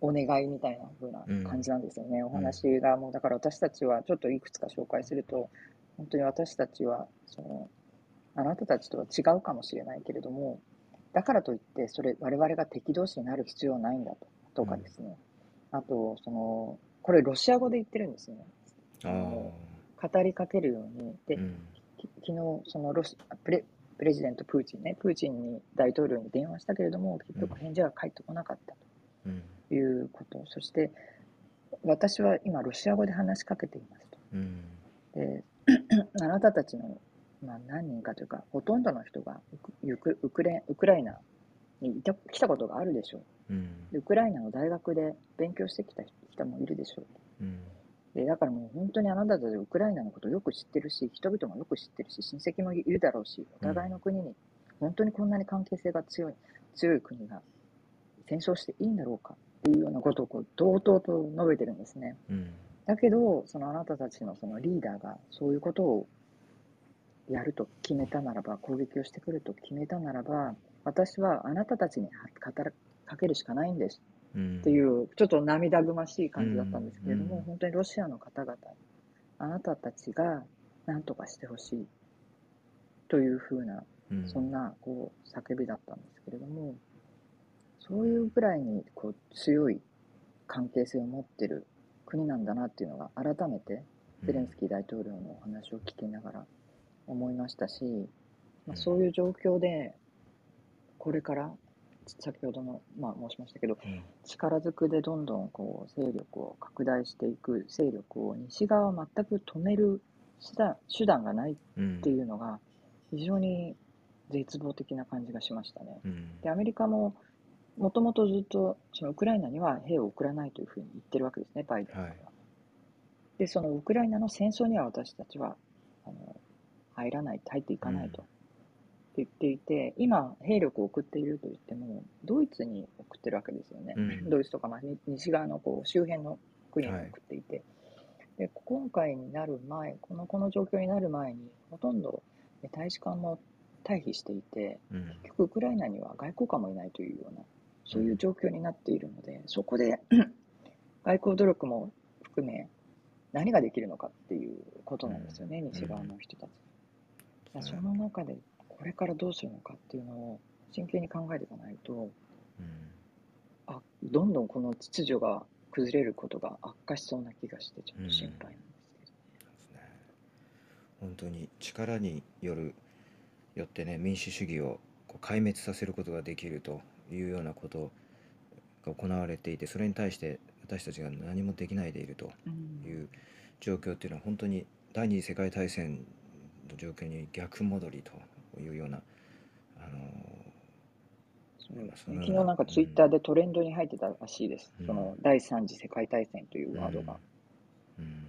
お願いみたいな風な感じなんですよね、お話がもうだから私たちはちょっといくつか紹介すると本当に私たちはそのあなたたちとは違うかもしれないけれどもだからといってそれ我々が敵同士になる必要はないんだととかですね、あとそのこれロシア語で言ってるんですよねああ語りかけるように。で、うん。き昨日そのロシプレプレジデントプーチンねプーチンに大統領に電話したけれども結局返事が返ってこなかったうんということ、そして私は今ロシア語で話しかけていますと。うん。で あなたたちの、まあ、何人かというかほとんどの人がウクウクレウクライナにいた来たことがあるでしょう。うん。でウクライナの大学で勉強してきた人もいるでしょう。うんでだからもう本当にあなたたちウクライナのことをよく知ってるし、人々もよく知ってるし、親戚もいるだろうし、お互いの国に本当にこんなに関係性が強い強い国が戦争していいんだろうかっていうようなことをこう堂々と述べてるんですね。うんだけど、そのあなたたちのそのリーダーがそういうことをやると決めたならば、攻撃をしてくると決めたならば、私はあなたたちに働かけるしかないんですうんっていう、ちょっと涙ぐましい感じだったんですけれども、うん。本当にロシアの方々、あなたたちが何とかしてほしいというふうな、うん。そんなこう叫びだったんですけれども、そういうぐらいにこう強い関係性を持ってる国なんだなっていうのが改めてゼレンスキー大統領のお話を聞きながら思いましたし、まあ、そういう状況でこれから先ほどの、まあ、申しましたけどうん。力ずくでどんどんこう勢力を拡大していく勢力を西側は全く止める手段手段がないっうんていうのが非常に絶望的な感じがしましたね。うん。でアメリカももともとずっとそのウクライナには兵を送らないというふうに言ってるわけですね、バイデンさんは。はい。で、そのウクライナの戦争には私たちはあの入らない、入っていかないと、って言っていて、今、兵力を送っていると言っても、ドイツに送ってるわけですよね。うん。ドイツとか、まあ、に西側のこう周辺の国に送っていて、で今回になる前この、この状況になる前に、ほとんどえ大使館も退避していて、うん。結局ウクライナには外交官もいないというような、そういう状況になっているので、そこで 外交努力も含め、何ができるのかっていうことなんですよね、うん。西側の人たち。うん。その中で、これからどうするのかっていうのを真剣に考えていかないと、うん。あどんどんこの秩序が崩れることが悪化しそうな気がして、ちょっと心配なんですけど。ですね本当に力によるよってね民主主義をこう壊滅させることができるというようなことが行われていてそれに対して私たちが何もできないでいるとうん。いう状況っていうのは本当に第二次世界大戦の状況に逆戻りというようなあの昨日なんかツイッターでトレンドに入ってたらしいです。うんその第三次世界大戦というワードが。うん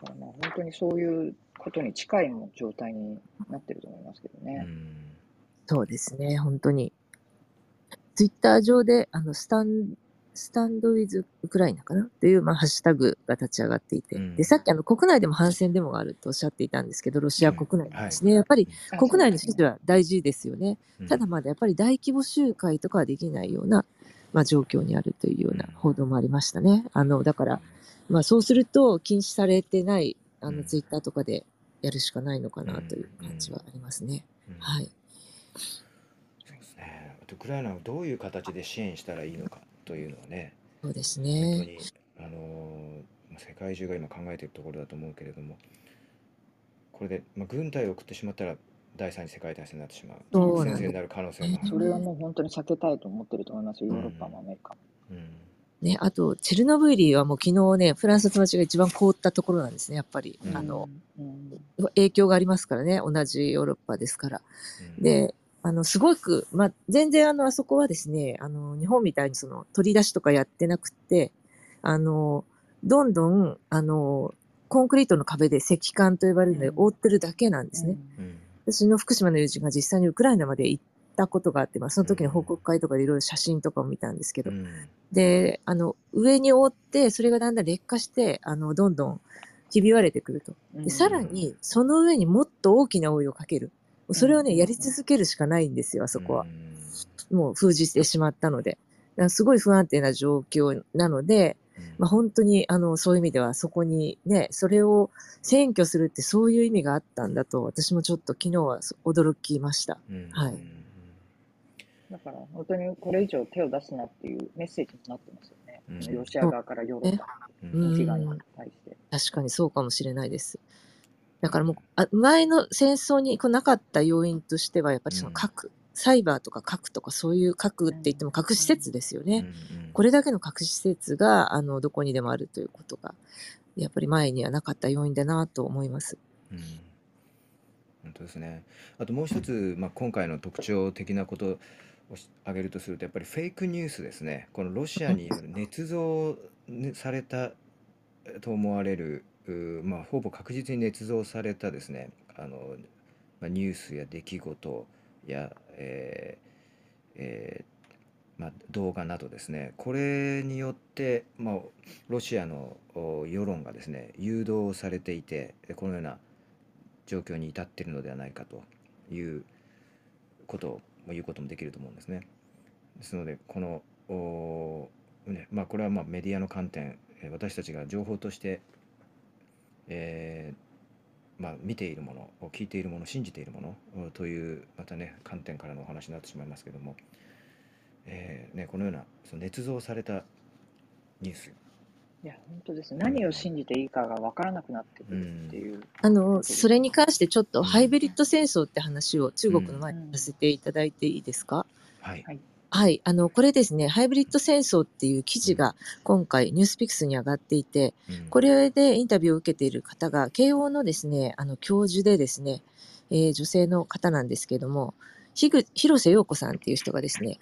だからまあ本当にそういうことに近いも状態になってると思いますけどうね。んそうですね、本当に。ツイッター上で、あの、スタン、スタンドウィズウクライナかな？っていう、まあ、ハッシュタグが立ち上がっていて、うん。で、さっきあの、国内でも反戦デモがあるとおっしゃっていたんですけど、ロシア国内ですね。はいやっぱりあ国内の支持は大事ですよね。うん。ただまだやっぱり大規模集会とかはできないような、まあ、状況にあるというような報道もありましたね。あの、だから、まあ、そうすると禁止されてない、あの、うん。ツイッターとかでやるしかないのかなという感じはありますね。うん。はい。ウクライナをどういう形で支援したらいいのかというのはねそうです本当ね。に、あのー世界中が今考えているところだと思うけれどもこれで、まあ、軍隊を送ってしまったら第三次世界大戦になってしまう。そうなんです戦線になる可能性がある、それはもう本当に避けたいと思ってると思いますよ、ヨーロッパもアメリカも。うん。ね、あと、チェルノブイリはもう昨日ね、フランスの友達が一番凍ったところなんですね、やっぱり。うん。あの、うん。影響がありますからね、同じヨーロッパですから。うん。で、あの、すごく、まあ、全然あの、あそこはですね、あの、日本みたいにその、取り出しとかやってなくて、あの、どんどん、あの、コンクリートの壁で石棺と呼ばれるのでうん覆ってるだけなんですね。うん私の福島の友人が実際にウクライナまで行ったことがあって、まあ、その時の報告会とかでいろいろ写真とかを見たんですけど、うんで、あの、上に覆って、それがだんだん劣化して、あの、どんどんひび割れてくると。うんで、さらに、その上にもっと大きなお湯をかける。それをね、うんやり続けるしかないんですよ、あそこはう。んもう封じてしまったので。すごい不安定な状況なので、まあ、本当に、あの、そういう意味では、そこにね、それを占拠するってそういう意味があったんだと、私もちょっと昨日は驚きました。うんはいだから本当にこれ以上手を出すなっていうメッセージになってますよね。うんロシア側からヨーロッパうんの被害に対して。確かにそうかもしれないです。だからもう、あ前の戦争にこうなかった要因としては、やっぱりその核、サイバーとか核とかそういう核って言っても核施設ですよね。これだけの核施設が、あの、どこにでもあるということが、やっぱり前にはなかった要因だなと思います。うん本当ですね。あともう一つ、まあ、今回の特徴的なことをし挙げるとするとやっぱりフェイクニュースですね。このロシアによる捏造ねされたと思われる、まあ、ほぼ確実に捏造されたですねあの、まあ、ニュースや出来事や、えーえーまあ、動画などですねこれによって、まあ、ロシアの世論がですね誘導されていてこのような状況に至っているのではないかということを言うこともできると思うんですね。ですのでこのねまあ、これはまメディアの観点私たちが情報として、えーまあ、見ているもの聞いているもの信じているものおというまたね観点からのお話になってしまいますけども、えーね、このようなその捏造されたニュース。いや、本当ですね。何を信じていいかが分からなくなってくるっていう。あの、それに関してちょっとハイブリッド戦争って話を中国の前にさせていただいていいですか、はい。はいはい。あの、これですね、ハイブリッド戦争っていう記事が今回ニュースピックスに上がっていて、うんこれでインタビューを受けている方が、慶応のですね、あの、教授でですね、えー女性の方なんですけれども、ひぐ広瀬陽子さんっていう人がですね、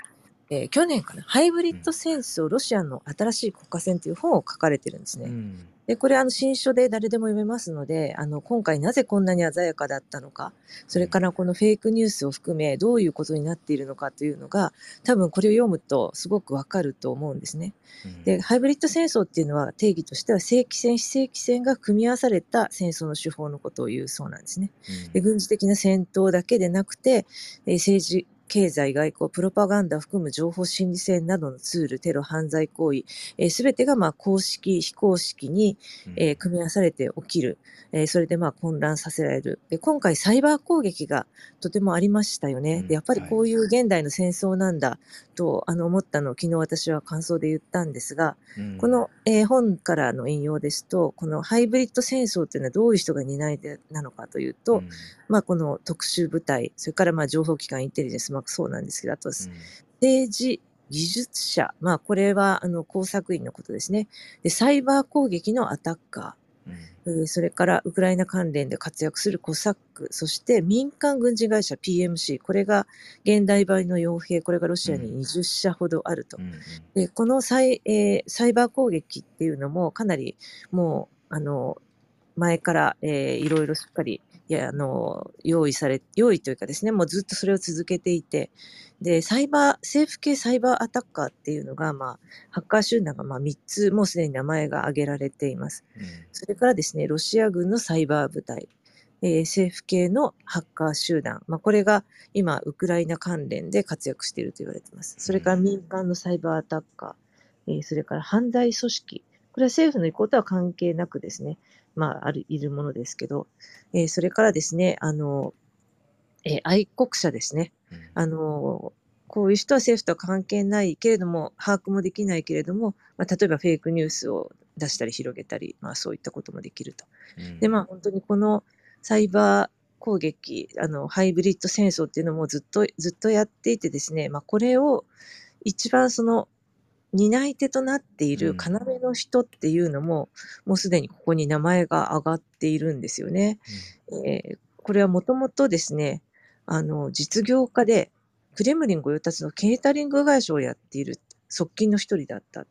えー去年かな、ハイブリッド戦争、ロシアの新しい国家戦という本を書かれてるんですね。うんで、これ、あの、新書で誰でも読めますので、あの、今回なぜこんなに鮮やかだったのか、それからこのフェイクニュースを含め、どういうことになっているのかというのが、多分これを読むとすごくわかると思うんですね。うんで、ハイブリッド戦争っていうのは定義としては、正規戦、非正規戦が組み合わされた戦争の手法のことを言うそうなんですね。うんで軍事的な戦闘だけでなくて、えー政治、経済、外交、プロパガンダを含む情報心理戦などのツール、テロ、犯罪行為、すべてがまあ公式、非公式に、えー組み合わされて起きる。えーそれでまあ混乱させられる。で、今回サイバー攻撃がとてもありましたよね。うんで、やっぱりこういう現代の戦争なんだと、あの思ったのを昨日私は感想で言ったんですが、うんこの、えー本からの引用ですと、このハイブリッド戦争というのはどういう人が担い手なのかというと、うんまあこの特殊部隊、それからまあ情報機関インテリジェンス、まあそうなんですけど、あと政治、技術者、まあこれはあの工作員のことですね。で、サイバー攻撃のアタッカうん。ー、えーそれからウクライナ関連で活躍するコサック、そして民間軍事会社 PMC、これが現代版の傭兵、これがロシアに20社ほどあると。う。んうん。で、このサイ,、えーサイバー攻撃っていうのもかなりもう、あの、前から、えーいろいろしっかり、いや、あの、用意され、用意というかですね、もうずっとそれを続けていて、で、サイバー、政府系サイバーアタッカーっていうのが、まあ、ハッカー集団がまあ3つ、もうすでに名前が挙げられています。それからですね、ロシア軍のサイバー部隊、えー政府系のハッカー集団、まあ、これが今、ウクライナ関連で活躍していると言われています。それから民間のサイバーアタッカー、えーそれから犯罪組織、これは政府の意向とは関係なくですね、まあ、ある、いるものですけど、えーそれからですね、あの、えー愛国者ですね。うんあの、こういう人は政府とは関係ないけれども、把握もできないけれども、まあ、例えばフェイクニュースを出したり広げたり、まあそういったこともできると。うんで、まあ本当にこのサイバー攻撃、あの、ハイブリッド戦争っていうのもずっと、ずっとやっていてですね、まあ、これを一番その、担い手となっていうるん。要の人っていうのも、もうすでにここに名前が挙がっているんですよね。うん。えーこれはもともとですね、あの、実業家で、クレムリン御用達のケータリング会社をやっている側近の一人だった。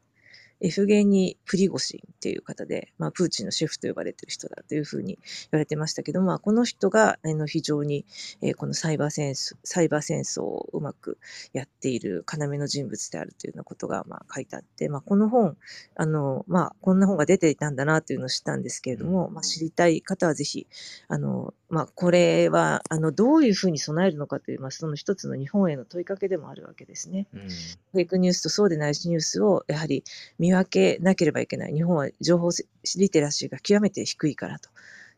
エフゲニー・プリゴシンっていう方で、まあ、プーチンのシェフと呼ばれている人だというふうに言われてましたけど、まあ、この人が、あの、非常に、えーこのサイバー戦争、サイバー戦争をうまくやっている要の人物であるというようなことが、まあ、書いてあって、まあ、この本、あの、まあ、こんな本が出ていたんだなというのを知ったんですけれうん。ども、まあ、知りたい方はぜひ、あの、まあ、これは、あの、どういうふうに備えるのかという、まあ、その一つの日本への問いかけでもあるわけですね。うん。フェイクニュースとそうでないニュースをやはり見分けなければいけない。日本は情報リテラシーが極めて低いからと。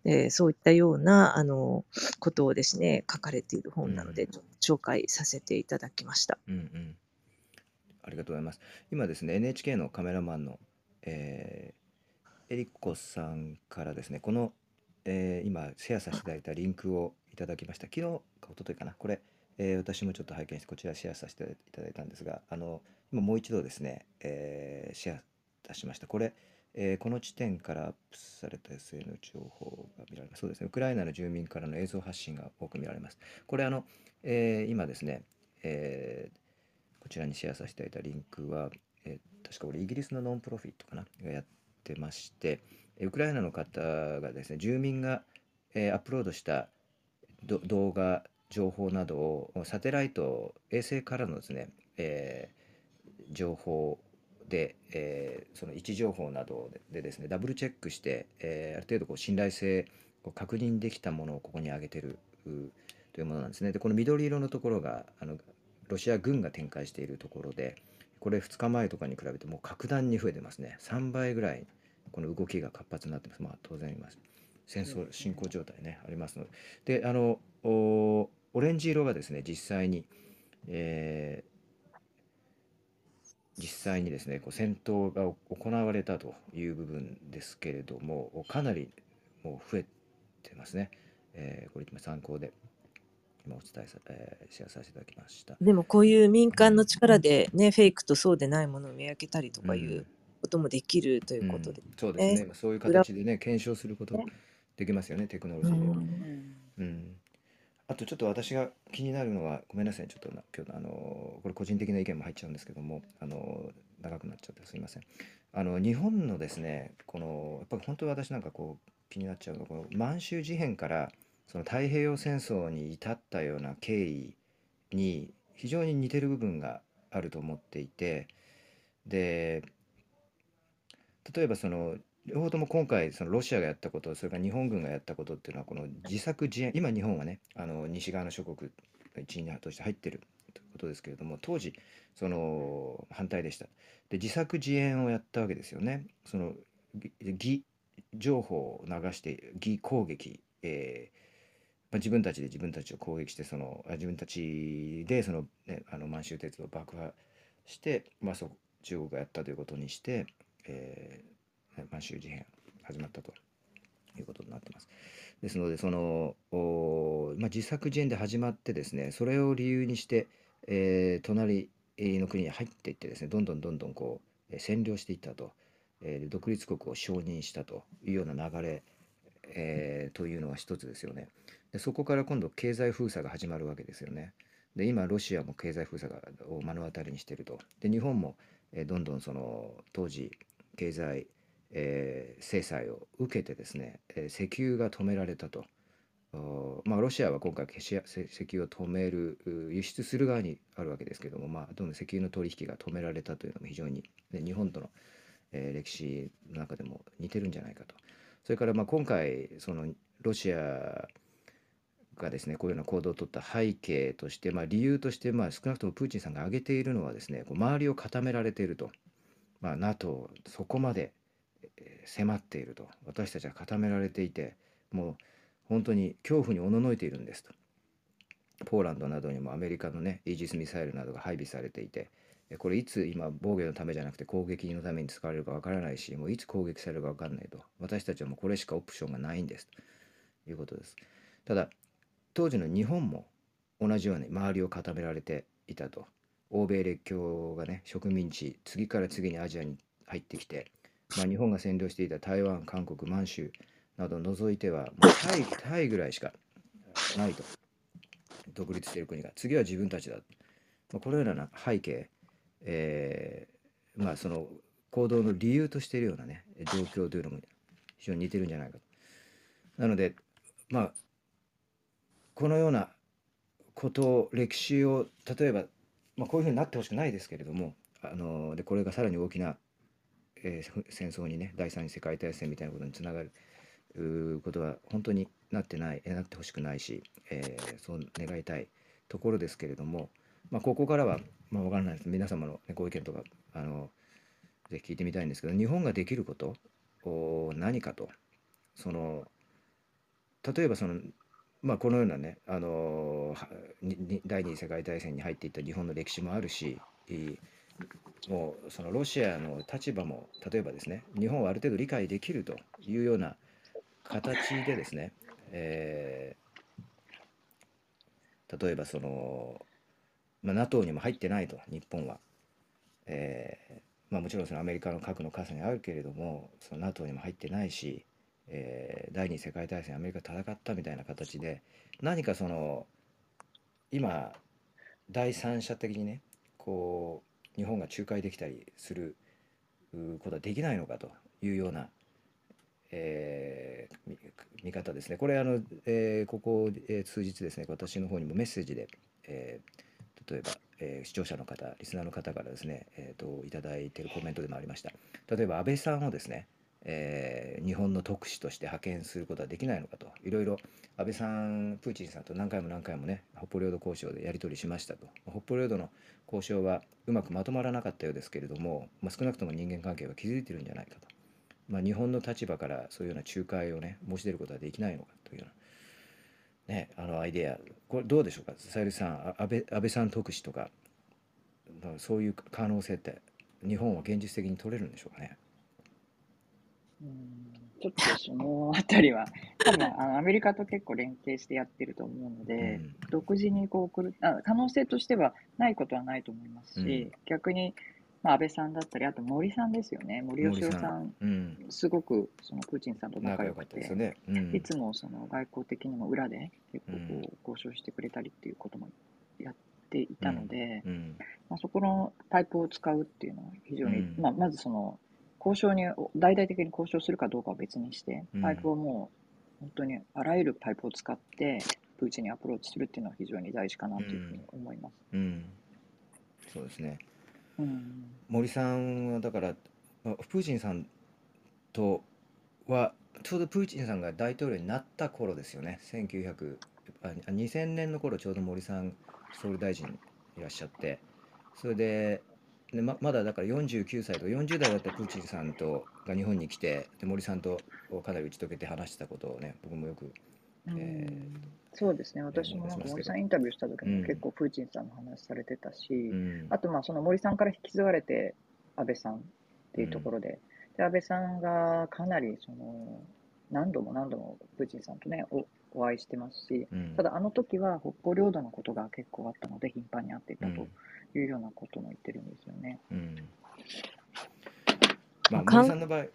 えーそういったような、あの、ことをですね、書かれているうん。本なので、ちょっと紹介させていただきました。うんうん。ありがとうございます。今ですね、NHK のカメラマンの、えー、エリコさんからですね、この、えー今、シェアさせていただいたリンクをいただきました。昨日か一昨日かな、これ、えー私もちょっと拝見して、こちらシェアさせていただいたんですが、あの、今もう一度ですね、えーシェア出しました。これ、えーこの地点からアップされた SN 情報が見られます。そうですね、ウクライナの住民からの映像発信が多く見られます。これ、あの、えー今ですね、えーこちらにシェアさせていただいたリンクは、えー確かこれイギリスのノンプロフィットかな？がやってまして、ウクライナの方がですね、住民が、えーアップロードした動画、情報などをサテライト、衛星からのですね、えー情報で、えーその位置情報などでですね、ダブルチェックして、えーある程度こう信頼性を確認できたものをここに上げてるというものなんですね。で、この緑色のところが、あのロシア軍が展開しているところで、これ2日前とかに比べてもう格段に増えてますね。3倍ぐらいこの動きが活発になってます。まあ当然今戦争進行状態ねありますので。で、あのオレンジ色がですね実際に、えー実際にですねこう戦闘が行われたという部分ですけれどもかなりもう増えてますね。えーこれ今参考で今お伝えさ、えーシェアさせていただきました。でもこういう民間のうん力でね、フェイクとそうでないものを見分けたりとうかいうんこともできるということでそうですね。ね。そういう裏形でね、検証することねできますよね、テクノロうジーで。んうんうん。あとちょっと私が気になるのは、ごめんなさい、ちょっと今日あのこれ個人的な意見も入っちゃうんですけども、あの長くなっちゃってすいません。あの日本のですね、このやっぱり本当に私なんかこう気になっちゃうのはこの満州事変からその太平洋戦争に至ったような経緯に非常に似てる部分があると思っていて、で例えばその両方とも今回そのロシアがやったことそれから日本軍がやったことっていうのはこの自作自演今日本はねあの西側の諸国の一員として入ってるということですけれども当時その反対でした。で自作自演をやったわけですよね。そのぎ偽情報を流して偽攻撃、えーまあ、自分たちで自分たちを攻撃してそのあ自分たちでその、ね、あの満州鉄道を爆破して、まあ、そう中国がやったということにして、えー満州事変始まったということになってます。ですのでその、おまあ、自作自演で始まってですねそれを理由にして、えー隣の国に入っていってですねどんどんどんどんこう占領していったと、えー独立国を承認したというような流れ、えーというのが一つですよね。でそこから今度経済封鎖が始まるわけですよね。で今ロシアも経済封鎖がを目の当たりにしてると。で日本も、えどんどんその当時経済、えー制裁を受けてですね、えー石油が止められたと。まあ、ロシアは今回石油を止める輸出する側にあるわけですけども、まあ、どんどん石油の取引が止められたというのも非常に、日本との、えー歴史の中でも似てるんじゃないかと。それからまあ今回そのロシアがですねこういうような行動を取った背景として、まあ、理由として、まあ、少なくともプーチンさんが挙げているのはですねこう周りを固められていると、まあ、NATO そこまで迫っていると私たちは固められていてもう本当に恐怖におののいているんですと。ポーランドなどにもアメリカのねイージスミサイルなどが配備されていてこれいつ今防御のためじゃなくて攻撃のために使われるかわからないしもういつ攻撃されるかわからないと。私たちはもうこれしかオプションがないんですと。いうことです。ただ当時の日本も同じように周りを固められていたと。欧米列強がね植民地次から次にアジアに入ってきて、まあ、日本が占領していた台湾韓国満州などを除いてはもうタイ タイぐらいしかないと独立している国が次は自分たちだ、まあ、このような背景、えーまあその行動の理由としているようなね状況というのも非常に似てるんじゃないかと。なのでまあこのようなことを歴史を例えば、まあ、こういうふうになってほしくないですけれどもあのでこれがさらに大きな、えー戦争にね第三次世界大戦みたいなことにつながることは本当になってないなってほしくないし、えーそう願いたいところですけれども、まあ、ここからは、まあ、分からないです。皆様の、ね、ご意見とかあのぜひ聞いてみたいんですけど日本ができることお何かとその例えばそのまあこのようなね、あの第二次世界大戦に入っていった日本の歴史もあるしもうそのロシアの立場も例えばですね日本はある程度理解できるというような形でですね、えー例えばその、まあ、NATO にも入ってないと日本は、えーまあ、もちろんそのアメリカの核の傘にあるけれどもその NATO にも入ってないし、えー第二次世界大戦アメリカ戦ったみたいな形で何かその今第三者的にねこう日本が仲介できたりすることはできないのかというような、えー見方ですね。これあの、えーここ、えー数日ですね私の方にもメッセージで、えー例えば、え視聴者の方リスナーの方からですね、えー、といただいているコメントでもありました例えば安倍さんをですね、えー日本の特使として派遣することはできないのかと。いろいろ安倍さんプーチンさんと何回も何回もね北方領土交渉でやり取りしましたと。北方領土の交渉はうまくまとまらなかったようですけれども、まあ、少なくとも人間関係は築いてるんじゃないかと、まあ、日本の立場からそういうような仲介をね申し出ることはできないのかというようなね、あのアイデア。これどうでしょうか？さゆりさん安倍安倍さん特使とかそういう可能性って日本は現実的に取れるんでしょうかね？うん。ちょっとその あたりは、多分あのアメリカと結構連携してやってると思うので、うん。独自にこう来るあ可能性としてはないことはないと思いますし、うん。逆に、まあ、安倍さんだったり、あと森さんですよね、森喜朗さん、うん、すごくそのプーチンさんと仲仲良くて、ったですよね。うん、いつもその外交的にも裏で結構うん。こう交渉してくれたりっていうこともやっていたので、うん。まあ、そこのパイプを使うっていうのは非常に、うん。まあ、まずその交渉に大々的に交渉するかどうかは別にしてうんパイプをもう本当にあらゆるパイプを使ってプーチンにアプローチするっていうのは非常に大事かなというふうに思います。うん、そうですね。うん森さんはだからまあプーチンさんとはちょうどプーチンさんが大統領になった頃ですよね。1900あ2000年の頃ちょうど森さん総理大臣いらっしゃってそれででままだだから49歳とか40代だったプーチンさんとが日本に来てで森さんとかなり打ち解けて話してたことをね僕もよくえそうですね。私もなんか森さんインタビューした時うん。も結構プーチンさんの話されてたし、うん。あとまあその森さんから引き継がれて安倍さんっていうところで,、で安倍さんがかなりその何度も何度もプーチンさんとねおお会いしてますしうん。ただあの時は北方領土のことが結構あったので頻繁に会っていたうん。というようなことも言ってるんですよね。うん。まあさんの場合はい。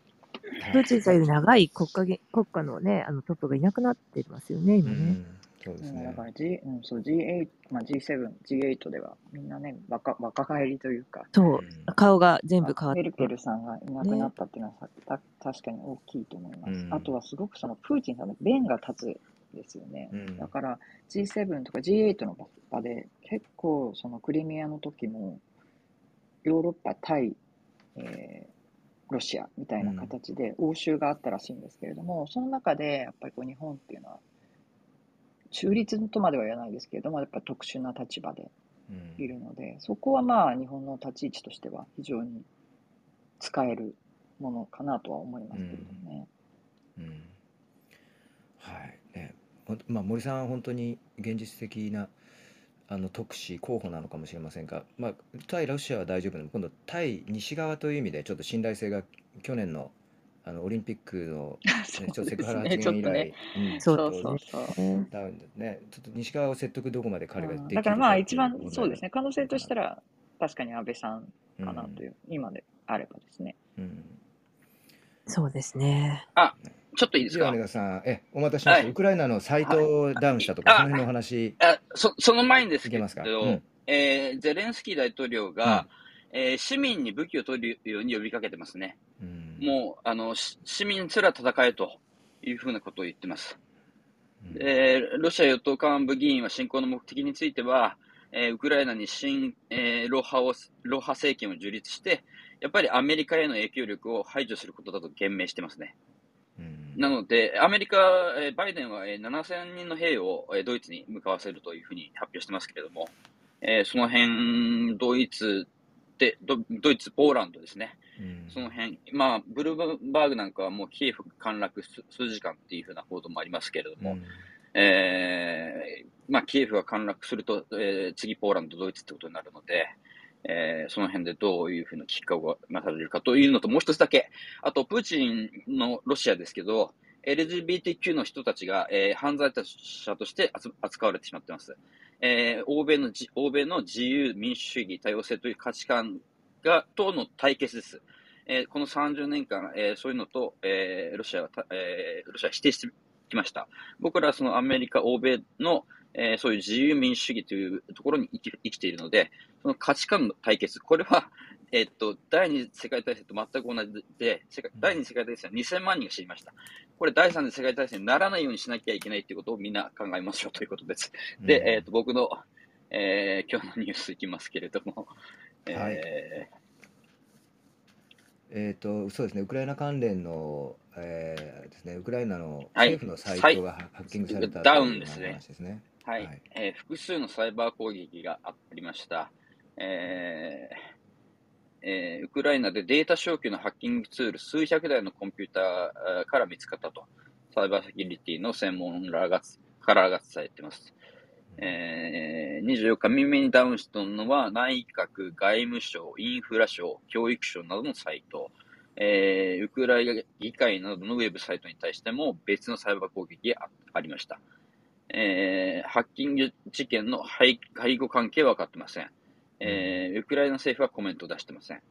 プーチンさんより長い国家げ国家のね、あのトップがいなくなってますよね、今ね。うん。そうですね。うんだから、G うん、そう G8、まあ、G7、G8 ではみんなね若若返りというか。そう。うん、顔が全部変わっメルケて。ルさんがいなくなったっていうのはさ、た確かに大きいと思います。うん。あとはすごくそのプーチンさんの弁が立つですよね。うん。だから G7 とか G8 の場で結構そのクリミアの時もヨーロッパ対、えーロシアみたいな形で応酬があったらしいんですけれども、その中でやっぱりこう日本っていうのは中立とまでは言わないですけれどもやっぱり特殊な立場でうん。いるので、そこはまあ日本の立ち位置としては非常に使えるものかなとは思いますけれどもね。うん。はいまあ、森さんは本当に現実的なあの特使候補なのかもしれませんが、まあ、対ロシアは大丈夫でも今度対西側という意味でちょっと信頼性が去年のあのオリンピックの、ね、ちょっとセクハラ発言以来、ちょっとね。うん、ちそょっとそうそうそう。ダウンでね、ちょっと西側を説得どこまで彼ができるうん。だからまあ一番そうですね。可能性としたら、ら確かに安倍さんかなという、今であればですね。うん。そうですね。ちょっといいですか？さん、え、お待たせしました。はいウクライナのサイトをダウンしたとか、はいその辺のお話、あそその前にですけど、うんえーゼレンスキー大統領が、えー市民に武器を取るように呼びかけてますね。うんもうあのし市民すら戦えというふうなことを言ってます。うんえーロシア与党幹部議員は侵攻の目的については、えーウクライナに新、えー、ロハをロハ政権を樹立して、やっぱりアメリカへの影響力を排除することだと言明してますね。うんなので、アメリカ、えーバイデンはえー7000人の兵をえードイツに向かわせるというふうに発表してますけれども、えーその辺、ドイツでド、ドイツ、ポーランドですね。うんその辺、まあ、ブルーバーグなんかはもうキエフ陥落数数時間っていうふうな報道もありますけれども、うんえーまあ、キエフが陥落すると、えー次ポーランド、ドイツってことになるので、えーその辺でどういうふうな危機感がなされるかというのと、もう一つだけ、あと、プーチンのロシアですけど、LGBTQ の人たちが、えー犯罪者として扱われてしまっています。えー欧米の欧米の自由、民主主義、多様性という価値観がとの対決です。えーこの30年間、えーそういうのと、えーロシアは、えーロシアは否定してきました。僕らはそのアメリカ、欧米の、えーそういう自由民主主義というところに生き生きているので、その価値観の対決、これは、えっと、第二次世界大戦と全く同じで、世界第二次世界大戦は2000万人が知りました。これ、第三次世界大戦にならないようにしなきゃいけないということをみんな考えましょうということです。で、えっと、僕の、えー今日のニュースいきますけれども、えーはい。えっ、と、そうですね、ウクライナ関連の、えーですね、ウクライナのはい。政府のサイトがハハッキングされたダウというンですね。話ですね。はい、はいえー複数のサイバー攻撃がありました。えーえーウクライナでデータ消去のハッキングツール数百台のコンピューターから見つかったと、サイバーセキュリティの専門らがからが伝えています。えー24日未明にダウンしたのは内閣、外務省、インフラ省、教育省などのサイト、えーウクライナ議会などのウェブサイトに対しても別のサイバー攻撃があありました。えーハッキング事件の背背後関係は分かってません。えーウクライナ政府はコメントを出してません。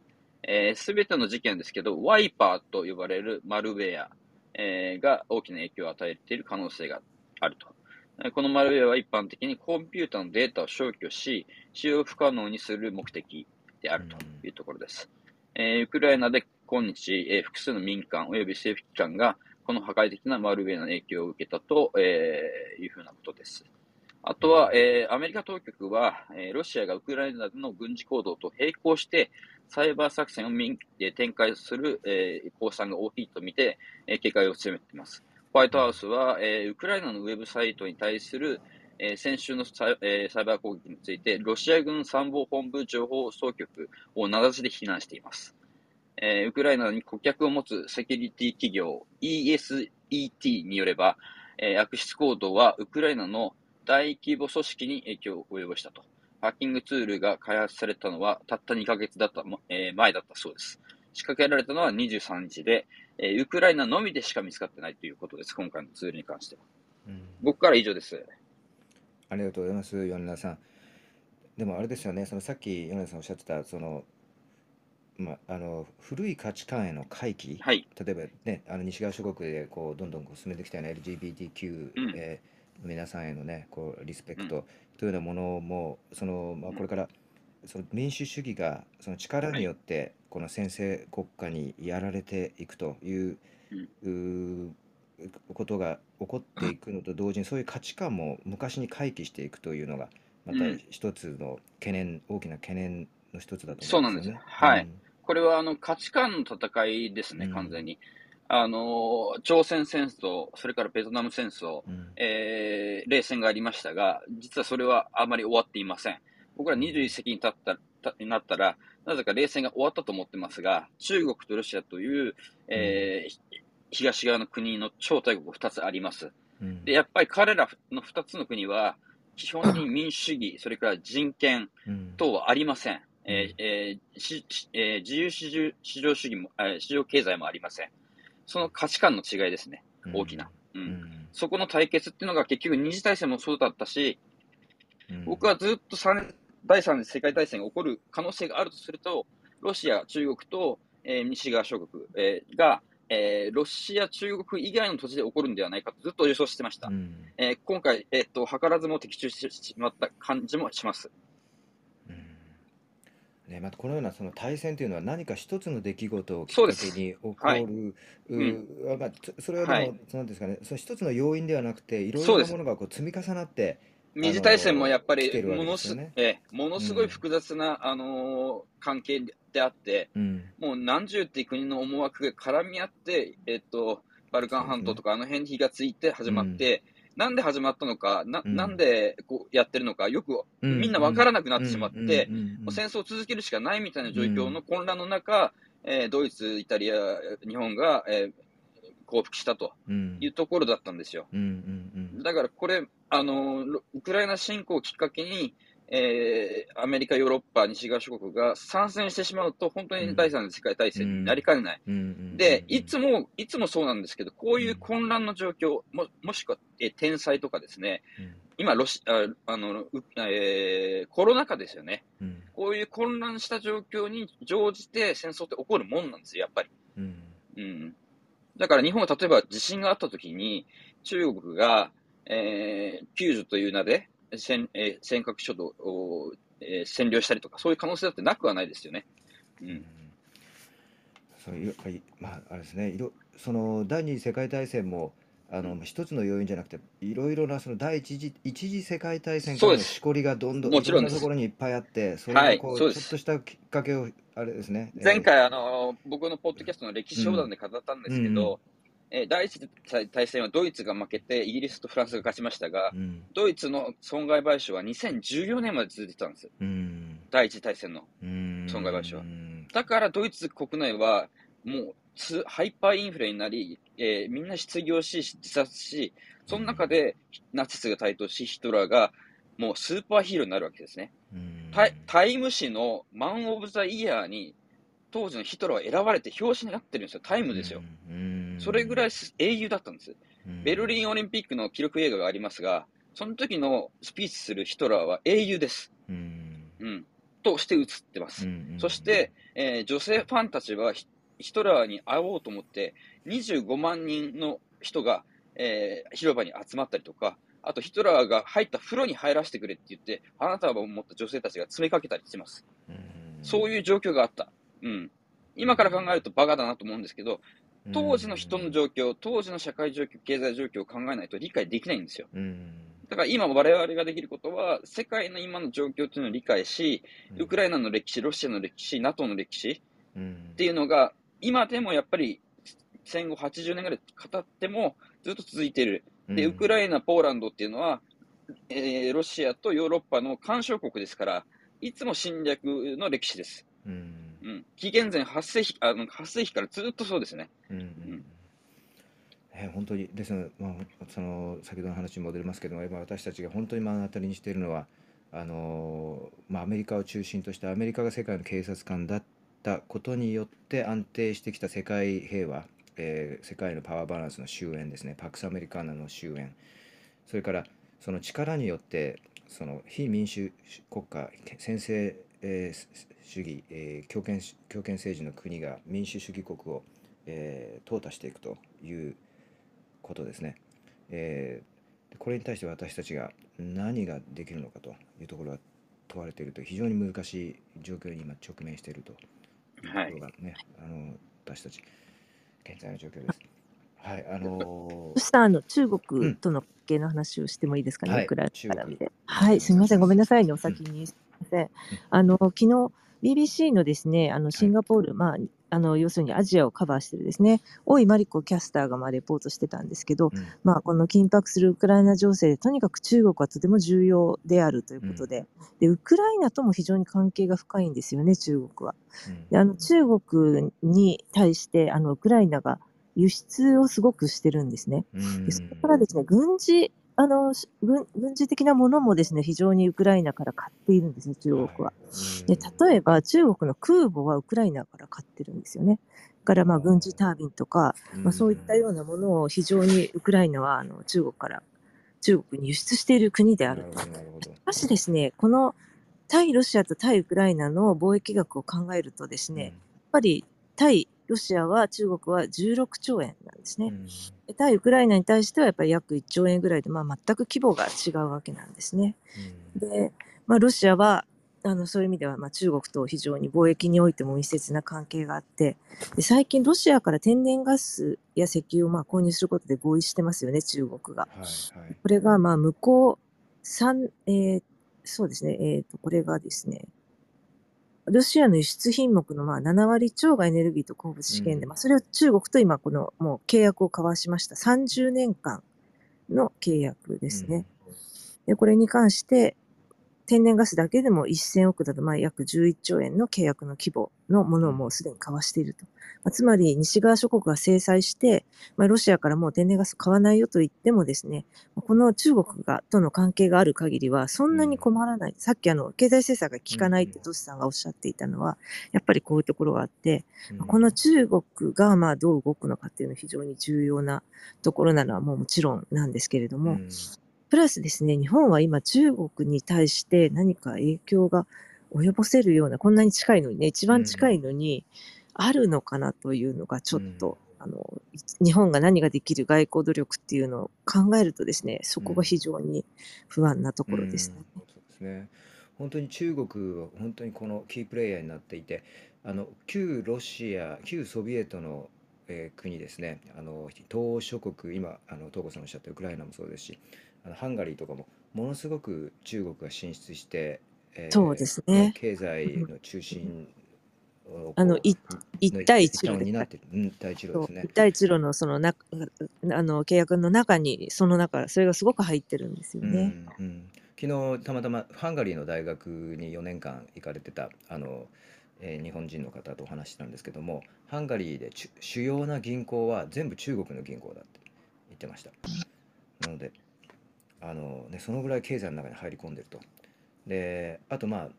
す、べ、ての事件ですけど、ワイパーと呼ばれるマルウェア、えーが大きな影響を与えている可能性があると。えーこのマルウェアは一般的にコンピューターのデータを消去し、使用不可能にする目的であるというところです。えーウクライナで今日、えー複数の民間及び政府機関がこの破壊的なマルウェアの影響を受けたと、えーいうふうなことです。あとは、えーアメリカ当局は、えーロシアがウクライナでの軍事行動と並行して、サイバー作戦を民えー展開する、えー公算が大きいとみて、えー警戒を強めています。ホワイトハウスは、えーウクライナのウェブサイトに対する、えー先週のサイ,、えーサイバー攻撃について、ロシア軍参謀本部情報総局を名指しで非難しています。えーウクライナに顧客を持つセキュリティ企業 ESET によれば、えー悪質行動はウクライナの大規模組織に影響を及ぼしたと。ハッキングツールが開発されたのはたった2ヶ月だった、えー前だったそうです。仕掛けられたのは23日で、えーウクライナのみでしか見つかってないということです。今回のツールに関しては。うん僕から以上です。ありがとうございます、米田さん。でもあれですよね、そのさっき米田さんおっしゃってた、その、まあ、あの古い価値観への回帰、はい。例えばね、あの西側諸国でこうどんどんこう進めてきたような LGBTQ、うん。えー皆さんへのね、こうリスペクトというようなものも、そのまあ、うん。これからその民主主義がその力によってこの先制国家にやられていくという,、うーことが起こっていくのと同時にそういう価値観も昔に回帰していくというのがまたうん。一つの懸念、大きな懸念の一つだとそうなんです思うんです。よね。はいこれはあの価値観の戦いですね、うん完全に。あの朝鮮戦争、それからベトナム戦争、うんえー冷戦がありましたが、実はそれはあまり終わっていません。僕ら21世紀に立ったなったら、なぜか冷戦が終わったと思ってますが、中国とロシアという、えーひ東側の国の超大国2つあります。うんで、やっぱり彼らの2つの国は、基本的に民主主義、それから人権うん等はありません。えーえーししえー自由市場市場主義も、えー市場経済もありません。その価値観の違いですね。大きな。う。うんんそこの対決っていうのが結局二次大戦もそうだったし、うん僕はずっと三第三次世界大戦が起こる可能性があるとすると、ロシア、中国と、えー西側諸国、えーが、えーロシア、中国以外の土地で起こるんではないかとずっと予想してました。うんえー今回、えーっと、図らずも的中してしまった感じもします。ね、またこのようなその対戦というのは何か一つの出来事をきっかけに起こはい。る、ううまあ、つそれはでも、はい。なんですかね、その一つの要因ではなくて、いろいろなものがこう積み重なって、二次大戦もやっぱりものす,、ねえーものすごい複雑な、あのー関係であって、うん。もう何十っていう国の思惑が絡み合って、えっと、バルカン半島とかあの辺に火がついて始まって、なんで始まったのか、なうん。なんでこうやってるのか、よくうん。みんな分からなくなってしまって、戦争を続けるしかないみたいな状況の混乱の中、えードイツ、イタリア、日本が、えー降伏したとうん。いうところだったんですよ。だからこれ、あのロウクライナ侵攻をきっかけに、えーアメリカ、ヨーロッパ、西側諸国が参戦してしまうと、本当に第三次世界大戦になりかねない。うんうんで、いつも、いつもそうなんですけど、こういう混乱の状況、ももしくは、えー天災とかですね、今ロシああの、うえーコロナ禍ですよね。うんこういう混乱した状況に乗じて戦争って起こるもんなんですよ、やっぱり。うんうん。だから日本は例えば地震があった時に、中国が、えー救助という名で、尖えー尖閣諸島を、えー占領したりとか、そういう可能性だってなくはないですよね。うん。そういろいまああれですね。いろその第二次世界大戦もあの一つの要因じゃなくていろいろなその第一次一次世界大戦からのしこりがどんどんいろんなところにいっぱいあってそれはいがこうそうです。ちょっとしたきっかけをあれですね。前回、あの、僕のポッドキャストの歴史相談で語ったんですけど、えー第一次大戦はドイツが負けて、イギリスとフランスが勝ちましたがえ、ーうんドイツの損害賠償は2014年まで続いてたんです。うん第一次大戦の。うん損害賠償はうんだからドイツ国内はもうつハイパーインフレになり、えーみんな失業し、自殺し、その中でナチスが台頭し、ヒトラーがもうスーパーヒーローになるわけですね。うんタイタイム誌のマン・オブ・ザ・イヤーに当時のヒトラーは選ばれて表紙になってるんですよ。タイムですよ。うんそれぐらい英雄だったんです。うんベルリンオリンピックの記録映画がありますが、その時のスピーチするヒトラーは英雄です。うんうん。として映ってます。うんそして、えー女性ファンたちはヒヒトラーに会おうと思って、25万人の人が、えー広場に集まったりとか、あとヒトラーが入った風呂に入らせてくれって言って、花束を持った女性たちが詰めかけたりしてます。うんそういう状況があった。うん。今から考えるとバカだなと思うんですけど、当時の人の状況、当時の社会状況、経済状況を考えないと理解できないんですよ。うんだから今我々ができることは、世界の今の状況というのを理解し、ウクライナの歴史、ロシアの歴史、NATO の歴史うんっていうのが、今でもやっぱり戦後80年ぐらい語ってもずっと続いている。で、ウクライナ、ポーランドっていうのは、えーロシアとヨーロッパの干渉国ですから、いつも侵略の歴史です。うんうん。紀元前8世紀、あの、8世紀からずっとそうですね。うんうんえ本当にですね、まあ、その先ほどの話に戻りますけども今私たちが本当に目の当たりにしているのはあの、まあ、アメリカを中心としてアメリカが世界の警察官だったことによって安定してきた世界平和、えー世界のパワーバランスの終焉ですねパクス・アメリカーナの終焉それからその力によってその非民主国家専制、えー主義、えー強権強権政治の国が民主主義国を、えー淘汰していくということですね。えーこれに対して私たちが何ができるのかというところが問われているという非常に難しい状況に今直面しているというところがね、あの私たち現在の状況です。はい、あのそしたらあの中うん国との関係の話をしてもいいですかね、はいウクライナから見て。はい、すみません、ごめんなさいね、お先に。すみません。あの昨日 BBC のですね、あのシンガポール、まああの要するにアジアをカバーしてるですね、大井真理子キャスターがまあレポートしてたんですけど、うんまあこの緊迫するウクライナ情勢でとにかく中国はとても重要であるということで、でウクライナとも非常に関係が深いんですよね、中国は。うんであの中国に対してあのウクライナが輸出をすごくしてるんですね。うんでそこからですね、軍事あのし軍軍事的なものもですね非常にウクライナから買っているんですね、中国は。いで例えば中国の空母はウクライナから買ってるんですよね。からまあ軍事タービンとか、まあ、そういったようななものを非常にウクライナはあの中国から中国に輸出している国であると。しかしですね、この対ロシアと対ウクライナの貿易額を考えるとですね、やっぱり対ロシアは中国は16兆円なんですね。うんで対ウクライナに対してはやっぱり約1兆円ぐらいで、まあ、全く規模が違うわけなんですね。うんで、まあ、ロシアはあのそういう意味では、まあ、中国と非常に貿易においても密接な関係があってで最近ロシアから天然ガスや石油をまあ購入することで合意してますよね中国が。はいはいこれがまあ向こう三えーそうですね、えー、とこれがですねロシアの輸出品目のまあ7割超がエネルギーと鉱物資源で、うん。まあ、それを中国と今このもう契約を交わしました。30年間の契約ですね。でこれに関して天然ガスだけでも1000億ドル、まあ、約11兆円の契約の規模のものをもうすでに交わしていると。まあ、つまり西側諸国が制裁して、まあ、ロシアからもう天然ガス買わないよと言ってもですね、この中国がとの関係がある限りはそんなに困らない。さっきあの経済制裁が効かないってトシさんがおっしゃっていたのは、やっぱりこういうところがあって、うんこの中国がまあどう動くのかっていうのは非常に重要なところなのはもうもちろんなんですけれども、うんプラスですね、日本は今中国に対して何か影響が及ぼせるような、こんなに近いのにね、一番近いのにあるのかなというのがちょっと、あの、日本が何ができる外交努力っていうのを考えるとですね、そこが非常に不安なところですね。うんそうですね。本当に中国は本当にこのキープレイヤーになっていて、あの旧ロシア、旧ソビエトの、えー国ですね。あの東欧諸国、今あの東子さんおっしゃったウクライナもそうですし、あのハンガリーとかもものすごく中国が進出して、えーそうですね。経済の中心をあのいこう一帯一一路でを担っている、うん、一路そうですね。一帯一路のそのなあの契約の中に、その中、それがすごく入ってるんですよね。うんうん、昨日たまたまハンガリーの大学に4年間行かれてたあの、えー日本人の方とお話ししたんですけどもハンガリーでちゅ主要な銀行は全部中国の銀行だって言ってました。なのであの、ね、そのぐらい経済の中に入り込んでると。であとまあ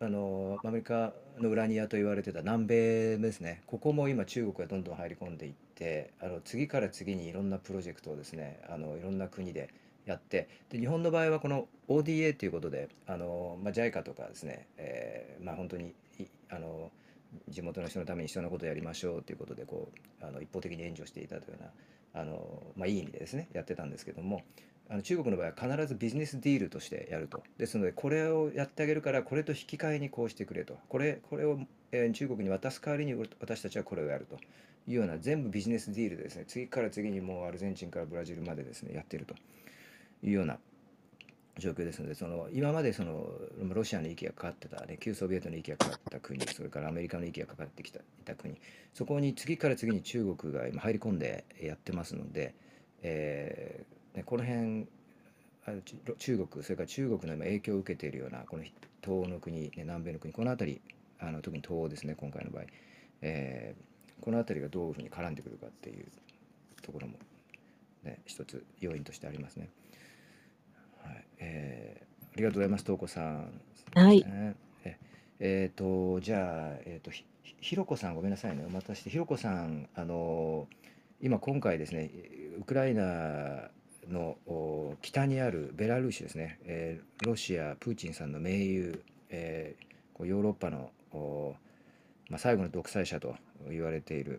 あのアメリカの裏庭と言われてた南米ですね。ここも今中国がどんどん入り込んでいってあの次から次にいろんなプロジェクトをですねあのいろんな国でやってで日本の場合はこの ODA ということであの、まあ、JICA とかですね、えーまあ、本当にあの地元の人のために必要なことをやりましょうということでこうあの一方的に援助していたというようなあの、まあ、いい意味でですねやってたんですけどもあの中国の場合は必ずビジネスディールとしてやると。ですのでこれをやってあげるからこれと引き換えにこうしてくれと。これこれを、えー中国に渡す代わりに私たちはこれをやると。いうような全部ビジネスディールでですね次から次にもうアルゼンチンからブラジルまでですねやってると。いうような状況ですのでその今までそのロシアの息がかかってた、ね、旧ソビエトの息がかかってた国それからアメリカの息がかかってきたいた国。そこに次から次に中国が今入り込んでやってますので、えーね、この辺中国それから中国の今影響を受けているようなこの東欧の国、ね、南米の国この辺りあの特に東欧ですね今回の場合、えーこの辺りがどういうふうに絡んでくるかっていうところも、ね、一つ要因としてありますね。はいえーありがとうございます、東子さん。はいええーとじゃあ、えーとひひひろこさん、ごめんなさいね、お待たせして、ひろこさん、あの今、今回ですね、ウクライナのお北にあるベラルーシですね、えーロシア、プーチンさんの盟友、えーヨーロッパのおまあ、最後の独裁者と言われている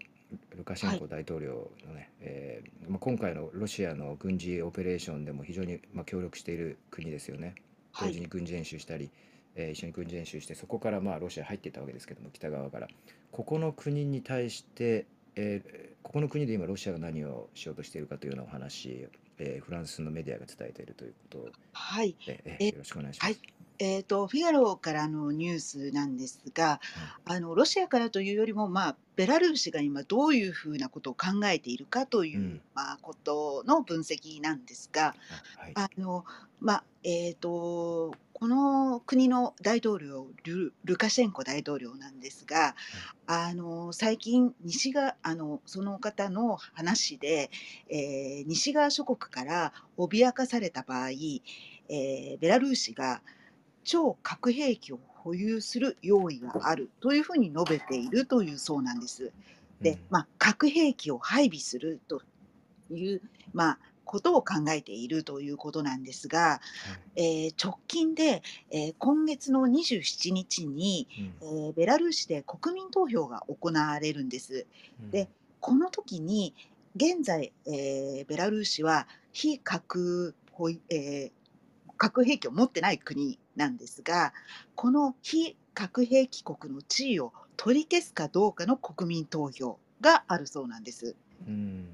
ルカシェンコ大統領のね、えーまあ、今回のロシアの軍事オペレーションでも非常にまあ協力している国ですよね。同時に軍事演習したり、えー一緒に軍事演習してそこからまあロシア入っていったわけですけども北側から。ここの国に対して、えーここの国で今ロシアが何をしようとしているかというようなお話、えーフランスのメディアが伝えているということはい。で、ええーよろしくお願いします。はいえー、とフィガロからのニュースなんですが、あのロシアからというよりも、まあ、ベラルーシが今どういうふうなことを考えているかという、うんまあ、ことの分析なんですがあはいあの、まあえー、とこの国の大統領ルルカシェンコ大統領なんですが、あの最近西があのその方の話で、えー西側諸国から脅かされた場合、えーベラルーシが超核兵器を保有する用意があるというふうに述べているというそうなんです。でうん、まあ、核兵器を配備するという、まあ、ことを考えているということなんですが、えー直近で、えー今月の27日に、うんえーベラルーシで国民投票が行われるんです。うんでこの時に現在、えーベラルーシは非核えー核兵器を持ってない国なんですがこの非核兵器国の地位を取り消すかどうかの国民投票があるそうなんです。うん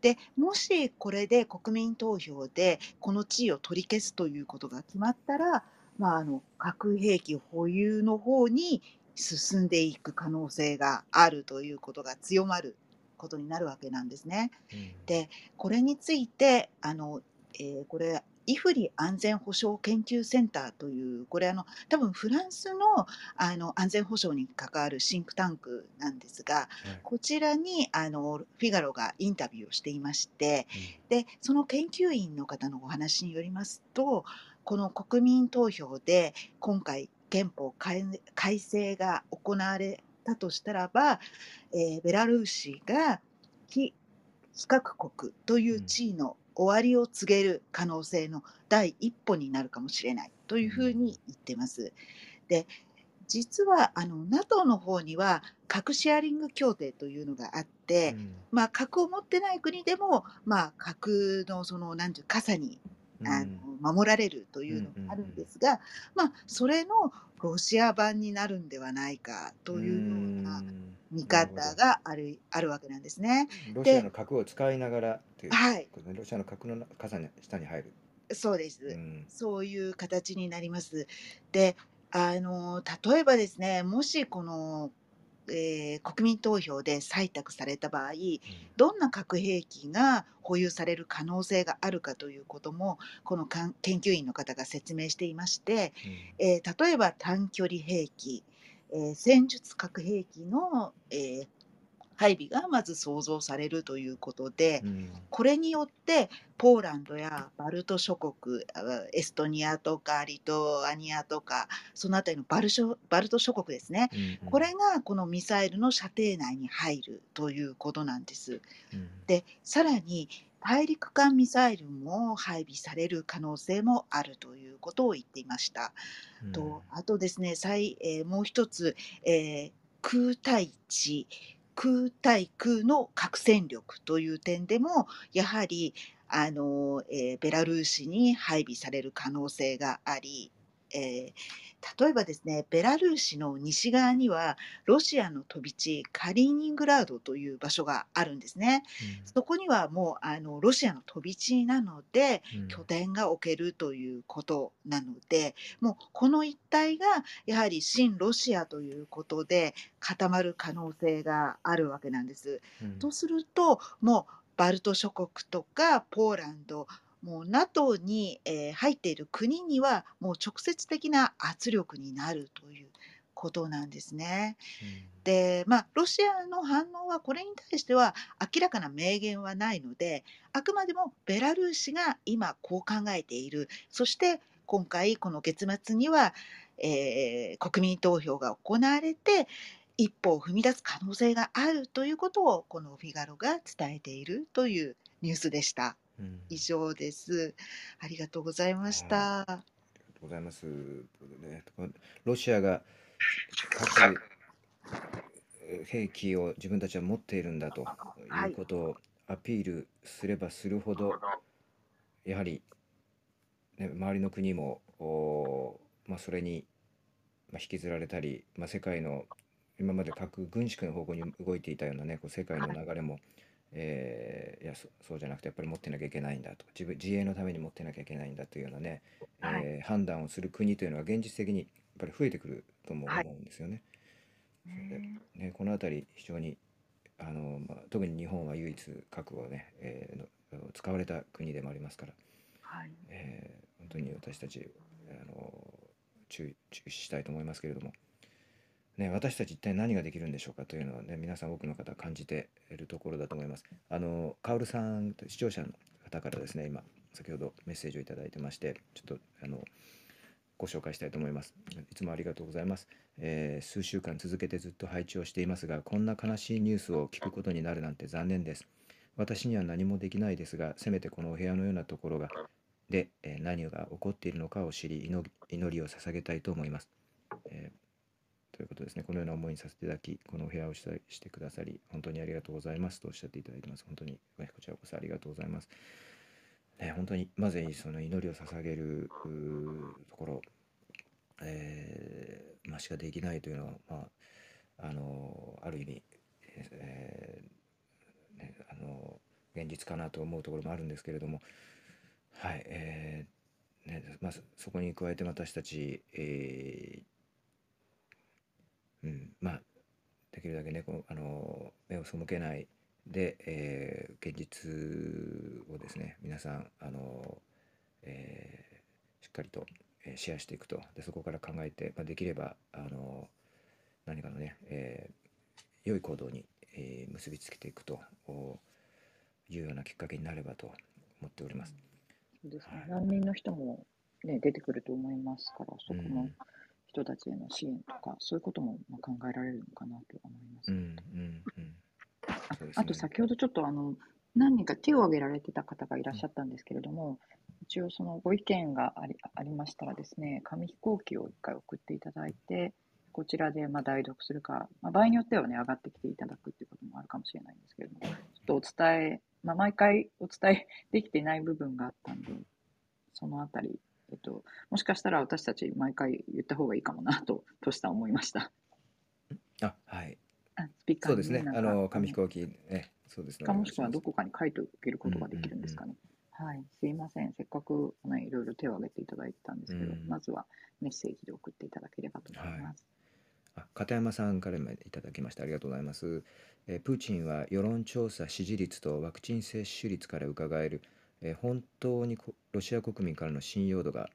でもしこれで国民投票でこの地位を取り消すということが決まったら、まあ、あの核兵器保有の方に進んでいく可能性があるということが強まることになるわけなんですね。うんでこれについてあの、えーこれイフリ安全保障研究センターというこれあの多分フランスのあの安全保障に関わるシンクタンクなんですがはいこちらにあのフィガロがインタビューをしていましてでその研究員の方のお話によりますとこの国民投票で今回憲法改改正が行われたとしたらば、えーベラルーシが非非核国という地位の終わりを告げる可能性の第一歩になるかもしれないというふうに言ってます。で実はあの NATO の方には核シェアリング協定というのがあって、うん。まあ、核を持ってない国でも、まあ、核のそのなんていう傘にあの守られるというのがあるんですが、まあ、それのロシア版になるんではないかというような見方があるあるわけなんですね。ロシアの核を使いながらというはい、ロシアの核の傘に下に入る。そうです。うんそういう形になります。で、あの例えばですね、もしこの、えー国民投票で採択された場合、どんな核兵器が保有される可能性があるかということも、このかん研究員の方が説明していまして、えー例えば短距離兵器、えー戦術核兵器の、えー配備がまず想像されるということで、うん。うんこれによってポーランドやバルト諸国あエストニアとかリトアニアとかそのあたりのバルショバルト諸国ですね。うん。これがこのミサイルの射程内に入るということなんです。うん。でさらに大陸間ミサイルも配備される可能性もあるということを言っていました。うんとあとですね、再えーもう一つ、えー空対地、空対空の核戦力という点でも、やはりあの、えーベラルーシに配備される可能性があり、えー例えばですね、ベラルーシの西側には、ロシアの飛び地、カリーニングラードという場所があるんですね。そこにはもうあのロシアの飛び地なので、うん拠点が置けるということなのでもうこの一帯がやはり親ロシアということで固まる可能性があるわけなんです。うんとするともうバルト諸国とかポーランドもう NATO に、えー入っている国にはもう直接的な圧力になるということなんですね。でまあロシアの反応はこれに対しては明らかな明言はないのであくまでもベラルーシが今こう考えているそして今回この月末には、えー国民投票が行われて一歩を踏み出す可能性があるということをこのフィガロが伝えているというニュースでした。うん以上です。ありがとうございました。ありがとうございます。ねロシアが核えー兵器を自分たちは持っているんだとはいいうことをアピールすればするほど、やはり、ね、周りの国も、おーまあ、それに、まあ、引きずられたり、まあ、世界の今まで核軍縮の方向に動いていたようなねこう世界の流れも、えーいやそそうじゃなくてやっぱり持ってなきゃいけないんだと。自分自衛のために持ってなきゃいけないんだというようなね、はい。えー判断をする国というのは現実的にやっぱり増えてくるともはい思うんですよね。ね、この辺り非常にあの、まあ、特に日本は唯一核をね、えーの使われた国でもありますから、はい、えー本当に私たちあの注意注意したいと思いますけれども、ね、私たち一体何ができるんでしょうかというのはね皆さん多くの方感じているところだと思います。あのカオルさん視聴者の方からですね今先ほどメッセージをいいてましてちょっとあのご紹介したいと思います。いつもありがとうございます。えー数週間続けてずっと配置をしていますが、こんな悲しいニュースを聞くことになるなんて残念です。私には何もできないですが、せめてこのお部屋のようなところがで、えー何が起こっているのかを知り祈り祈りを捧げたいと思います、えーということですね、このような思いにさせていただき、このお部屋をしたしてくださり、本当にありがとうございますとおっしゃっていただいてます。本当にこちらこそありがとうございます。ね、本当にまずその祈りを捧げるところ、えーまあ、しかできないというのは、まあ、あのある意味、えーね、あの現実かなと思うところもあるんですけれども、はいえーねまあ、そそこに加えて私たち、えーうん、まあできるだけねこうあの目を背けないで、えー現実をですね皆さんあの、えーしっかりと、えーシェアしていくとでそこから考えて、まあ、できればあの何かのね、えー良い行動に、えー結びつけていくとおいうようなきっかけになればと思っております。そうですねはい。難民の人も、ね、出てくると思いますから、そこのうん人たちへの支援とか、そういうこともまあ考えられるのかなと思います。うんうんうんあと先ほどちょっとあの何人か手を挙げられてた方がいらっしゃったんですけれども、一応そのご意見がありありましたらですね、紙飛行機を一回送っていただいて、こちらでまあ代読するか、まあ、場合によってはね、上がってきていただくっていうこともあるかもしれないんですけれども、ちょっとお伝え、まあ、毎回お伝えできてない部分があったんで、そのあたり、えっと、もしかしたら私たち毎回言った方がいいかもなと、とした思いました。あはい。あスピーカーにそうですね。あの紙飛行機ねそうですね。かもしくはどここかに書いておけることができるんですかね。はい、すいません。せっかく、ね、いろいろ手を挙げていただいてたんですけど、うん。まずはメッセージで送っていただければと思います。あ片山さんからもいただきましてありがとうございます、えープーチンは世論調査支持率とワクチン接種率から伺える、えー本当にこロシア国民からの信用度が、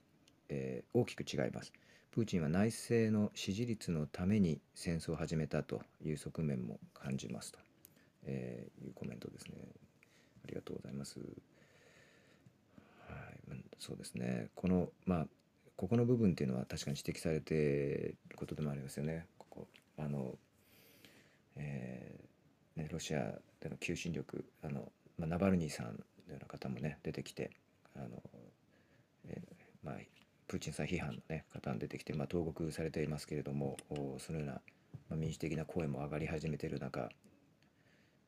えー大きく違います。プーチンは内政の支持率のために戦争を始めたという側面も感じますと、えいうコメントですね。ありがとうございます。はいうんそうですね。このまあここの部分っていうのは確かに指摘されていることでもありますよね。ここあの、えーね、ロシアでの求心力あの、まあ、ナバルニーさんような方もね出てきてあの、えーまあ、プーチンさん批判の、ね、方が出てきて、まあ、投獄されていますけれどもおそのような、まあ、民主的な声も上がり始めている中、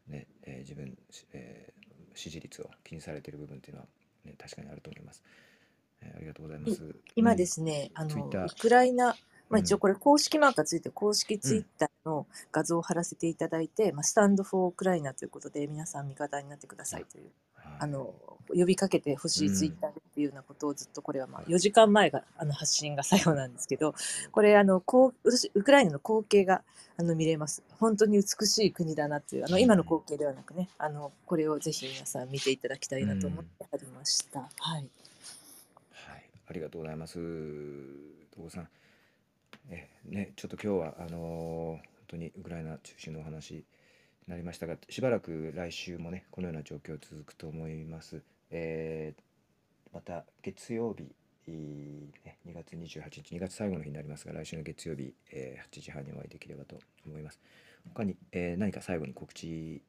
ねえー自分、えー支持率を気にされている部分っていうのは、ね、確かにあると思います。えーありがとうございます。今ですすね、あの、ウクライナ、まあ、うん一応これ公式マークがついてる公式ツイッターの画像を貼らせていただいて、まあ、スタンドフォーウクライナということで皆さん味方になってくださいという、あの、呼びかけてほしいうんツイッターでっていうようなことをずっとこれはまあ4時間前があの発信が最後なんですけど、これあの、こうウクライナの光景があの見れます。本当に美しい国だなっていう、あの今の光景ではなくね、あのこれをぜひ皆さん見ていただきたいなと思ってありました。はい。はい、ありがとうございます。東郷さん、えね、ちょっと今日はあのー本当にウクライナ中心のお話になりましたが、しばらく来週もね、このような状況続くと思います。えーまた月曜日、ね、2月28日、2月最後の日になりますが、来週の月曜日、えー8時半にお会いできればと思います。他に、えー何か最後に告知、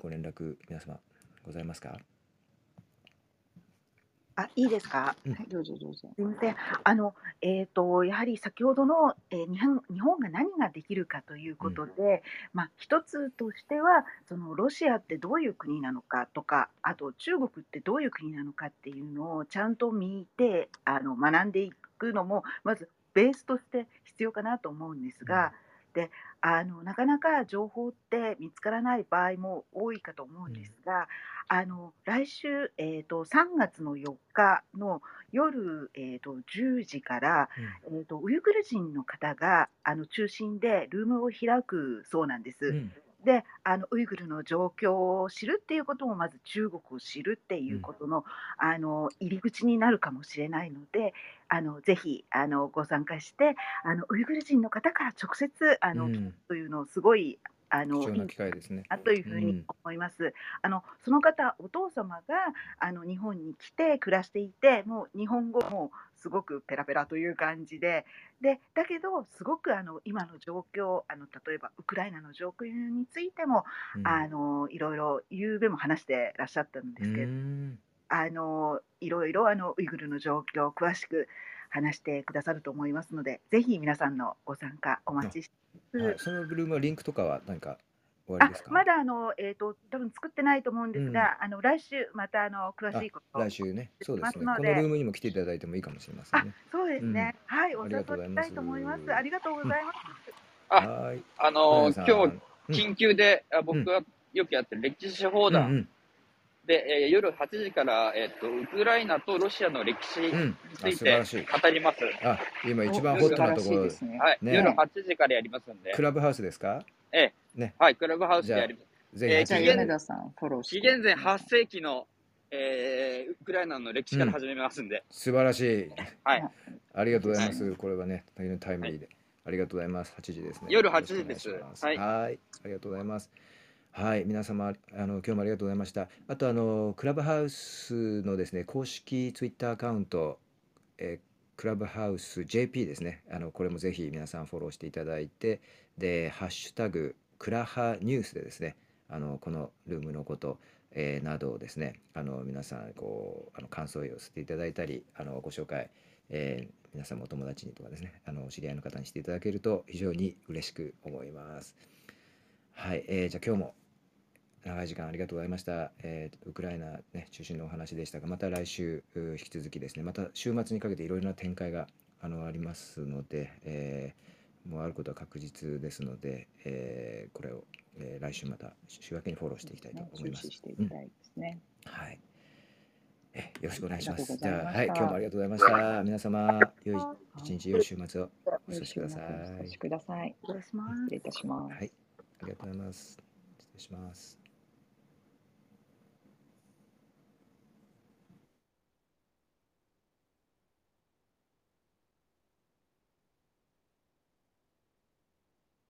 ご連絡、皆様ございますか？あ、いいですか？うんはい、どうぞどうぞ。すみません。あの、えっ、と、やはり先ほどの、えー日本、日本が何ができるかということで。まあ、一つとしては、そのロシアってどういう国なのかとか、あと中国ってどういう国なのかっていうのをちゃんと見て、あの、学んでいくのも、まずベースとして必要かなと思うんですが。で、あの、なかなか情報って見つからない場合も多いかと思うんですが。あの、来週、えっ、と、3月の4日の夜、えー、と10時から、えー、とウイグル人の方があの中心でルームを開くそうなんです。うんであのウイグルの状況を知るっていうこともまず中国を知るっていうことの,、あの入り口になるかもしれないのであのぜひあのご参加してあのウイグル人の方から直接あの、うん。というのをすごいあのい貴重ない機会ですね。なというふうにうん思います。あのその方、お父様があの日本に来て暮らしていて、もう日本語もすごくペラペラという感じで、でだけど、すごくあの今の状況あの、例えばウクライナの状況についても、うんあのいろいろ、ゆうべも話してらっしゃったんですけうど、んあのいろいろあのウイグルの状況を詳しく話してくださると思いますので、ぜひ皆さんのご参加お待ちしています。はい、そのブルームはリンクとかは何か終わりあですか？まだあの、えー、と多分作ってないと思うんですが、あの来週またあの詳しいこと。を来週ね、そうですね。このルームにも来ていただいてもいいかもしれませんね。そうですね、はいおあり誘がとうございます。いしたいと思います。ありがとうございます、あはい。あのー小今柳日、緊急で、あ僕がよくやってる歴史放談、うんで、えー夜8時から、えっとウクライナとロシアの歴史について素晴らしい。語ります。あ、今一番おホットなところですね。はい、ね夜8時からやりますんでク、ラブハウスですか？はい、クラブハウスでやります。ぜひえーじゃあ、米田さん、フォローして。紀元前8世紀の、えーウクライナの歴史から始めますんで、素晴らしい。はい、ありがとうございます。これはね、大変タイムリーで。ありがとうございます。8時ですね。夜よろしく8時ですはいはい。ありがとうございます。はい、皆様、あの今日もありがとうございました。あと、あのクラブハウスのですね、公式ツイッターアカウント、えークラブハウス JP ですね。あのこれもぜひ皆さんフォローしていただいて、で、ハッシュタグクラハニュースでですね、あのこのルームのこと、えーなどをですね、あの皆さんこうあの感想を寄せていただいたり、あのご紹介、えー皆さんもお友達にとかですね、あのお知り合いの方にしていただけると非常に嬉しく思います。はい、えーじゃあ今日も長い時間ありがとうございました。えーウクライナ、ね、中心のお話でしたが、また来週う引き続きですね、また週末にかけていろいろな展開があのありますので、えーもうあることは確実ですので、えーこれを、えー来週また週明けにフォローしていきたいとね思います。はい。えよろしくお願いします。じゃあ、はい、今日もありがとうございました。皆様、良い一日、良い週末をお過ごしくださお過ごしい。ください。失礼いたします。はい、ありがとうございます。失礼します。